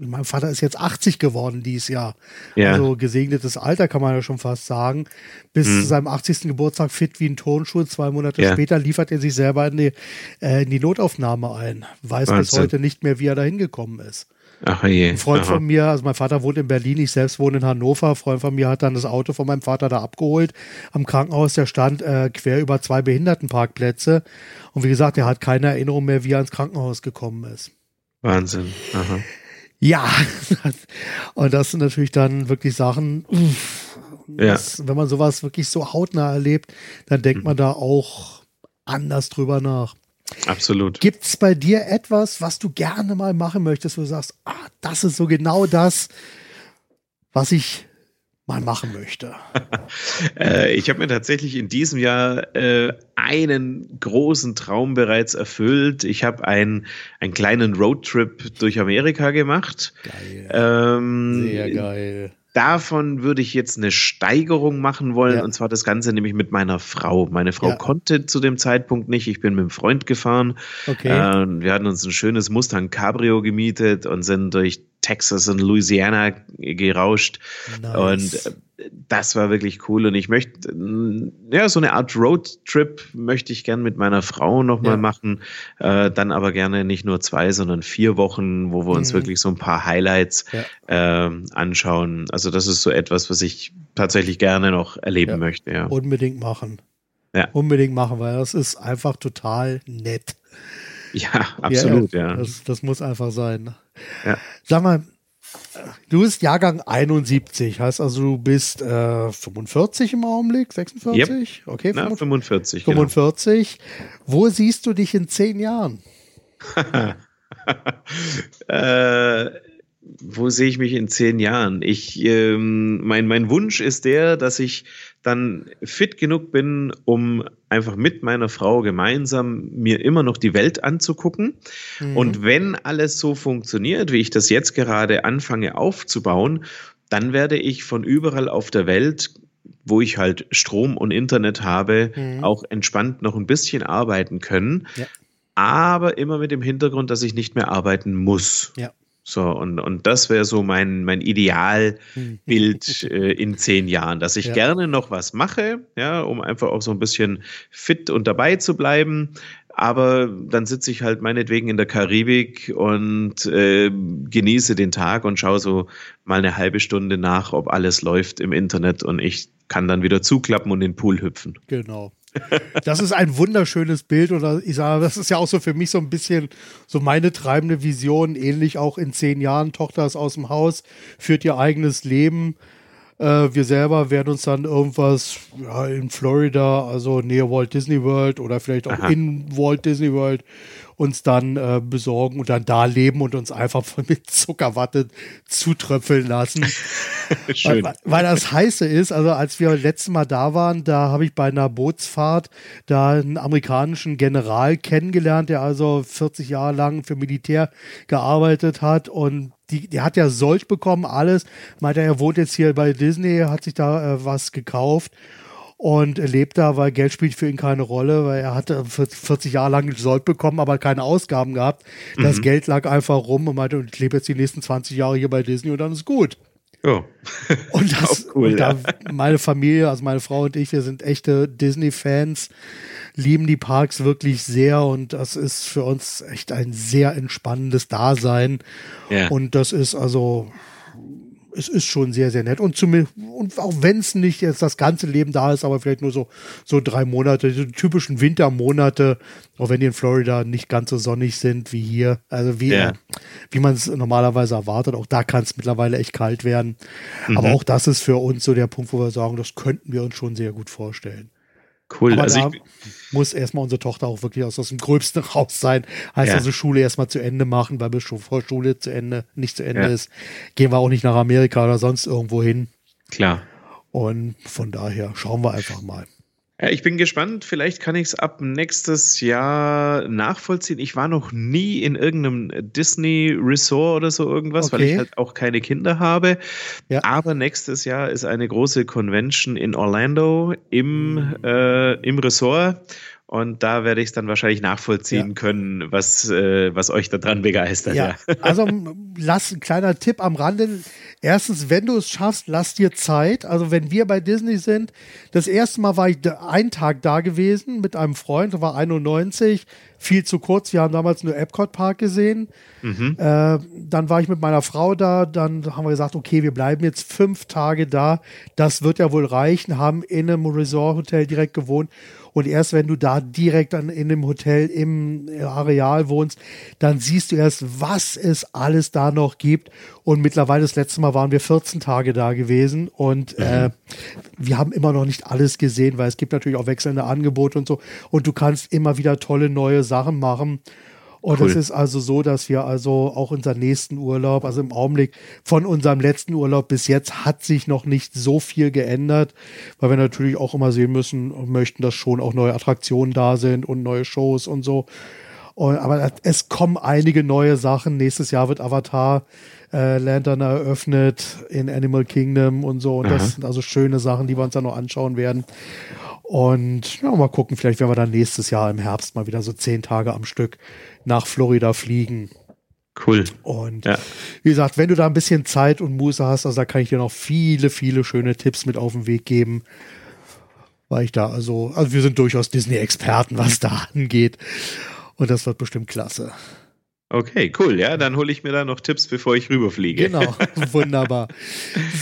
mein Vater ist jetzt 80 geworden dieses Jahr. Ja. Also gesegnetes Alter kann man ja schon fast sagen. Bis mhm. zu seinem 80. Geburtstag fit wie ein Tonschuh. Zwei Monate ja. später liefert er sich selber in die, äh, in die Notaufnahme ein. Weiß Wahnsinn. bis heute nicht mehr, wie er da hingekommen ist. Ach je. Ein Freund Aha. von mir, also mein Vater wohnt in Berlin, ich selbst wohne in Hannover. Ein Freund von mir hat dann das Auto von meinem Vater da abgeholt am Krankenhaus. Der stand äh, quer über zwei Behindertenparkplätze. Und wie gesagt, er hat keine Erinnerung mehr, wie er ins Krankenhaus gekommen ist. Wahnsinn. Aha. Ja, *laughs* und das sind natürlich dann wirklich Sachen, das, ja. wenn man sowas wirklich so hautnah erlebt, dann denkt mhm. man da auch anders drüber nach. Absolut. Gibt es bei dir etwas, was du gerne mal machen möchtest, wo du sagst, ah, das ist so genau das, was ich mal machen möchte? *laughs* äh, ich habe mir tatsächlich in diesem Jahr äh, einen großen Traum bereits erfüllt. Ich habe einen, einen kleinen Roadtrip durch Amerika gemacht. Geil. Ähm, Sehr geil davon würde ich jetzt eine Steigerung machen wollen, ja. und zwar das Ganze nämlich mit meiner Frau. Meine Frau ja. konnte zu dem Zeitpunkt nicht. Ich bin mit einem Freund gefahren. Okay. Äh, wir hatten uns ein schönes Mustang Cabrio gemietet und sind durch Texas und Louisiana gerauscht. Nice. Und äh, das war wirklich cool. Und ich möchte, ja, so eine Art Roadtrip möchte ich gern mit meiner Frau nochmal ja. machen. Äh, dann aber gerne nicht nur zwei, sondern vier Wochen, wo wir uns mhm. wirklich so ein paar Highlights ja. äh, anschauen. Also das ist so etwas, was ich tatsächlich gerne noch erleben ja. möchte. Ja. Unbedingt machen. ja. unbedingt machen, weil das ist einfach total nett. Ja, absolut, ja. ja. Das, das, muss einfach sein. Ja. Sag mal, du bist Jahrgang 71, heißt also, du bist äh, 45 im Augenblick, 46? Yep. Okay, Na, 45. 45. Genau. Wo siehst du dich in zehn Jahren? *laughs* äh, wo sehe ich mich in zehn Jahren? Ich, ähm, mein, mein Wunsch ist der, dass ich dann fit genug bin, um einfach mit meiner Frau gemeinsam mir immer noch die Welt anzugucken. Mhm. Und wenn alles so funktioniert, wie ich das jetzt gerade anfange aufzubauen, dann werde ich von überall auf der Welt wo ich halt Strom und Internet habe, mhm. auch entspannt noch ein bisschen arbeiten können. Ja. Aber immer mit dem Hintergrund, dass ich nicht mehr arbeiten muss. Ja. So, und, und das wäre so mein, mein Idealbild äh, in zehn Jahren, dass ich ja. gerne noch was mache, ja, um einfach auch so ein bisschen fit und dabei zu bleiben. Aber dann sitze ich halt meinetwegen in der Karibik und äh, genieße den Tag und schaue so mal eine halbe Stunde nach, ob alles läuft im Internet und ich kann dann wieder zuklappen und in den Pool hüpfen. Genau. Das ist ein wunderschönes Bild oder ich sage, das ist ja auch so für mich so ein bisschen so meine treibende Vision, ähnlich auch in zehn Jahren. Tochter ist aus dem Haus, führt ihr eigenes Leben. Äh, wir selber werden uns dann irgendwas ja, in Florida, also nähe Walt Disney World oder vielleicht auch Aha. in Walt Disney World uns dann äh, besorgen und dann da leben und uns einfach mit Zuckerwatte zutröpfeln lassen. *laughs* Schön. Weil, weil, das heiße ist, also als wir letztes Mal da waren, da habe ich bei einer Bootsfahrt da einen amerikanischen General kennengelernt, der also 40 Jahre lang für Militär gearbeitet hat und die, die hat ja Sold bekommen, alles. Meinte, er wohnt jetzt hier bei Disney, hat sich da äh, was gekauft und er lebt da, weil Geld spielt für ihn keine Rolle, weil er hatte 40 Jahre lang Sold bekommen, aber keine Ausgaben gehabt. Das mhm. Geld lag einfach rum und meinte, ich lebe jetzt die nächsten 20 Jahre hier bei Disney und dann ist gut. Ja. *laughs* Und das, cool, und da, ja. meine Familie, also meine Frau und ich, wir sind echte Disney-Fans, lieben die Parks wirklich sehr und das ist für uns echt ein sehr entspannendes Dasein. Ja. Und das ist also, es ist schon sehr, sehr nett. Und, zum, und auch wenn es nicht jetzt das ganze Leben da ist, aber vielleicht nur so, so drei Monate, die typischen Wintermonate, auch wenn die in Florida nicht ganz so sonnig sind wie hier, also wie, ja. wie man es normalerweise erwartet. Auch da kann es mittlerweile echt kalt werden. Mhm. Aber auch das ist für uns so der Punkt, wo wir sagen, das könnten wir uns schon sehr gut vorstellen. Cool. Aber also da muss erstmal unsere Tochter auch wirklich aus, aus dem Gröbsten *laughs* raus sein. Heißt ja. also Schule erstmal zu Ende machen, weil bis vor Schule zu Ende, nicht zu Ende ja. ist, gehen wir auch nicht nach Amerika oder sonst irgendwo hin. Klar. Und von daher schauen wir einfach mal. Ja, ich bin gespannt. Vielleicht kann ich es ab nächstes Jahr nachvollziehen. Ich war noch nie in irgendeinem Disney Resort oder so irgendwas, okay. weil ich halt auch keine Kinder habe. Ja. Aber nächstes Jahr ist eine große Convention in Orlando im, mhm. äh, im Resort. Und da werde ich es dann wahrscheinlich nachvollziehen ja. können, was, äh, was euch daran begeistert. Ja. ja. Also *laughs* lass ein kleiner Tipp am Rande. Erstens, wenn du es schaffst, lass dir Zeit. Also wenn wir bei Disney sind, das erste Mal war ich einen Tag da gewesen mit einem Freund, war 91, viel zu kurz. Wir haben damals nur Epcot Park gesehen. Mhm. Äh, dann war ich mit meiner Frau da. Dann haben wir gesagt, okay, wir bleiben jetzt fünf Tage da. Das wird ja wohl reichen. Haben in einem Resort Hotel direkt gewohnt und erst wenn du da direkt an, in dem Hotel im Areal wohnst, dann siehst du erst, was es alles da noch gibt. Und mittlerweile, das letzte Mal waren wir 14 Tage da gewesen und mhm. äh, wir haben immer noch nicht alles gesehen, weil es gibt natürlich auch wechselnde Angebote und so. Und du kannst immer wieder tolle neue Sachen machen. Und cool. es ist also so, dass wir also auch unseren nächsten Urlaub, also im Augenblick von unserem letzten Urlaub bis jetzt hat sich noch nicht so viel geändert, weil wir natürlich auch immer sehen müssen und möchten, dass schon auch neue Attraktionen da sind und neue Shows und so. Und, aber es kommen einige neue Sachen. Nächstes Jahr wird Avatar äh, Lantern eröffnet in Animal Kingdom und so. Und Aha. das sind also schöne Sachen, die wir uns dann noch anschauen werden. Und ja, mal gucken, vielleicht werden wir dann nächstes Jahr im Herbst mal wieder so zehn Tage am Stück nach Florida fliegen. Cool. Und ja. wie gesagt, wenn du da ein bisschen Zeit und Muße hast, also da kann ich dir noch viele, viele schöne Tipps mit auf den Weg geben. Weil ich da also, also wir sind durchaus Disney-Experten, was da *laughs* angeht. Und das wird bestimmt klasse. Okay, cool. Ja, dann hole ich mir da noch Tipps, bevor ich rüberfliege. Genau, *laughs* wunderbar.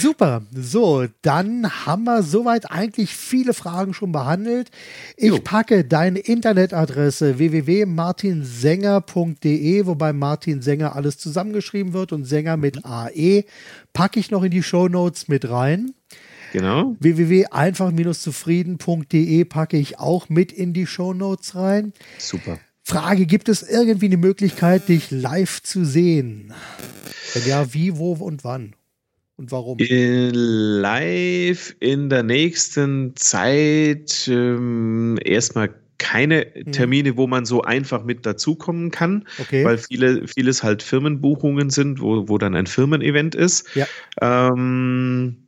Super. So, dann haben wir soweit eigentlich viele Fragen schon behandelt. Ich jo. packe deine Internetadresse www.martinsänger.de, wobei Martin Sänger alles zusammengeschrieben wird und Sänger mit AE, packe ich noch in die Show Notes mit rein. Genau. www.einfach-zufrieden.de packe ich auch mit in die Show Notes rein. Super. Frage, gibt es irgendwie eine Möglichkeit, dich live zu sehen? Wenn ja, wie, wo und wann? Und warum? Äh, live in der nächsten Zeit ähm, erstmal keine hm. Termine, wo man so einfach mit dazukommen kann, okay. weil viele, vieles halt Firmenbuchungen sind, wo, wo dann ein Firmenevent ist. Ja. Ähm,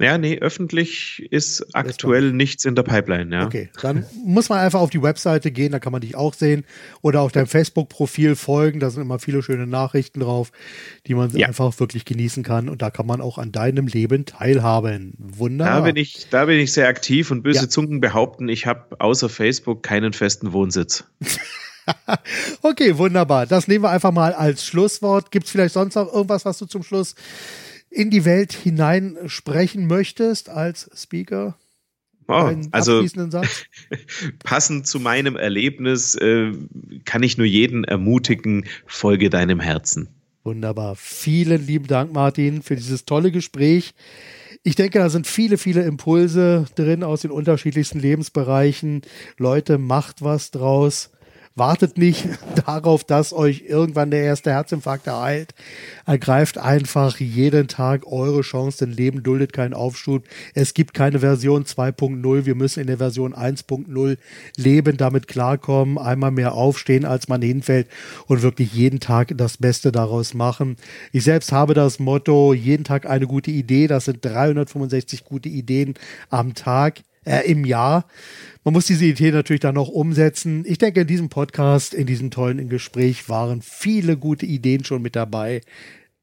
ja, nee, öffentlich ist aktuell nichts in der Pipeline, ja. Okay, dann muss man einfach auf die Webseite gehen, da kann man dich auch sehen. Oder auf deinem Facebook-Profil folgen, da sind immer viele schöne Nachrichten drauf, die man ja. einfach wirklich genießen kann. Und da kann man auch an deinem Leben teilhaben. Wunderbar. Da bin ich, da bin ich sehr aktiv und böse ja. Zungen behaupten, ich habe außer Facebook keinen festen Wohnsitz. *laughs* okay, wunderbar. Das nehmen wir einfach mal als Schlusswort. Gibt es vielleicht sonst noch irgendwas, was du zum Schluss in die Welt hinein sprechen möchtest als Speaker? Oh, also *laughs* passend zu meinem Erlebnis äh, kann ich nur jeden ermutigen, folge deinem Herzen. Wunderbar. Vielen lieben Dank, Martin, für dieses tolle Gespräch. Ich denke, da sind viele, viele Impulse drin aus den unterschiedlichsten Lebensbereichen. Leute, macht was draus. Wartet nicht *laughs* darauf, dass euch irgendwann der erste Herzinfarkt ereilt. Ergreift einfach jeden Tag eure Chance, denn Leben duldet keinen Aufschub. Es gibt keine Version 2.0. Wir müssen in der Version 1.0 leben, damit klarkommen, einmal mehr aufstehen, als man hinfällt und wirklich jeden Tag das Beste daraus machen. Ich selbst habe das Motto, jeden Tag eine gute Idee. Das sind 365 gute Ideen am Tag, äh, im Jahr. Man muss diese Idee natürlich dann noch umsetzen. Ich denke, in diesem Podcast, in diesem tollen Gespräch waren viele gute Ideen schon mit dabei.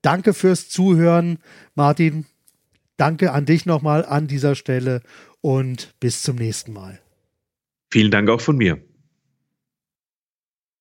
Danke fürs Zuhören, Martin. Danke an dich nochmal an dieser Stelle und bis zum nächsten Mal. Vielen Dank auch von mir.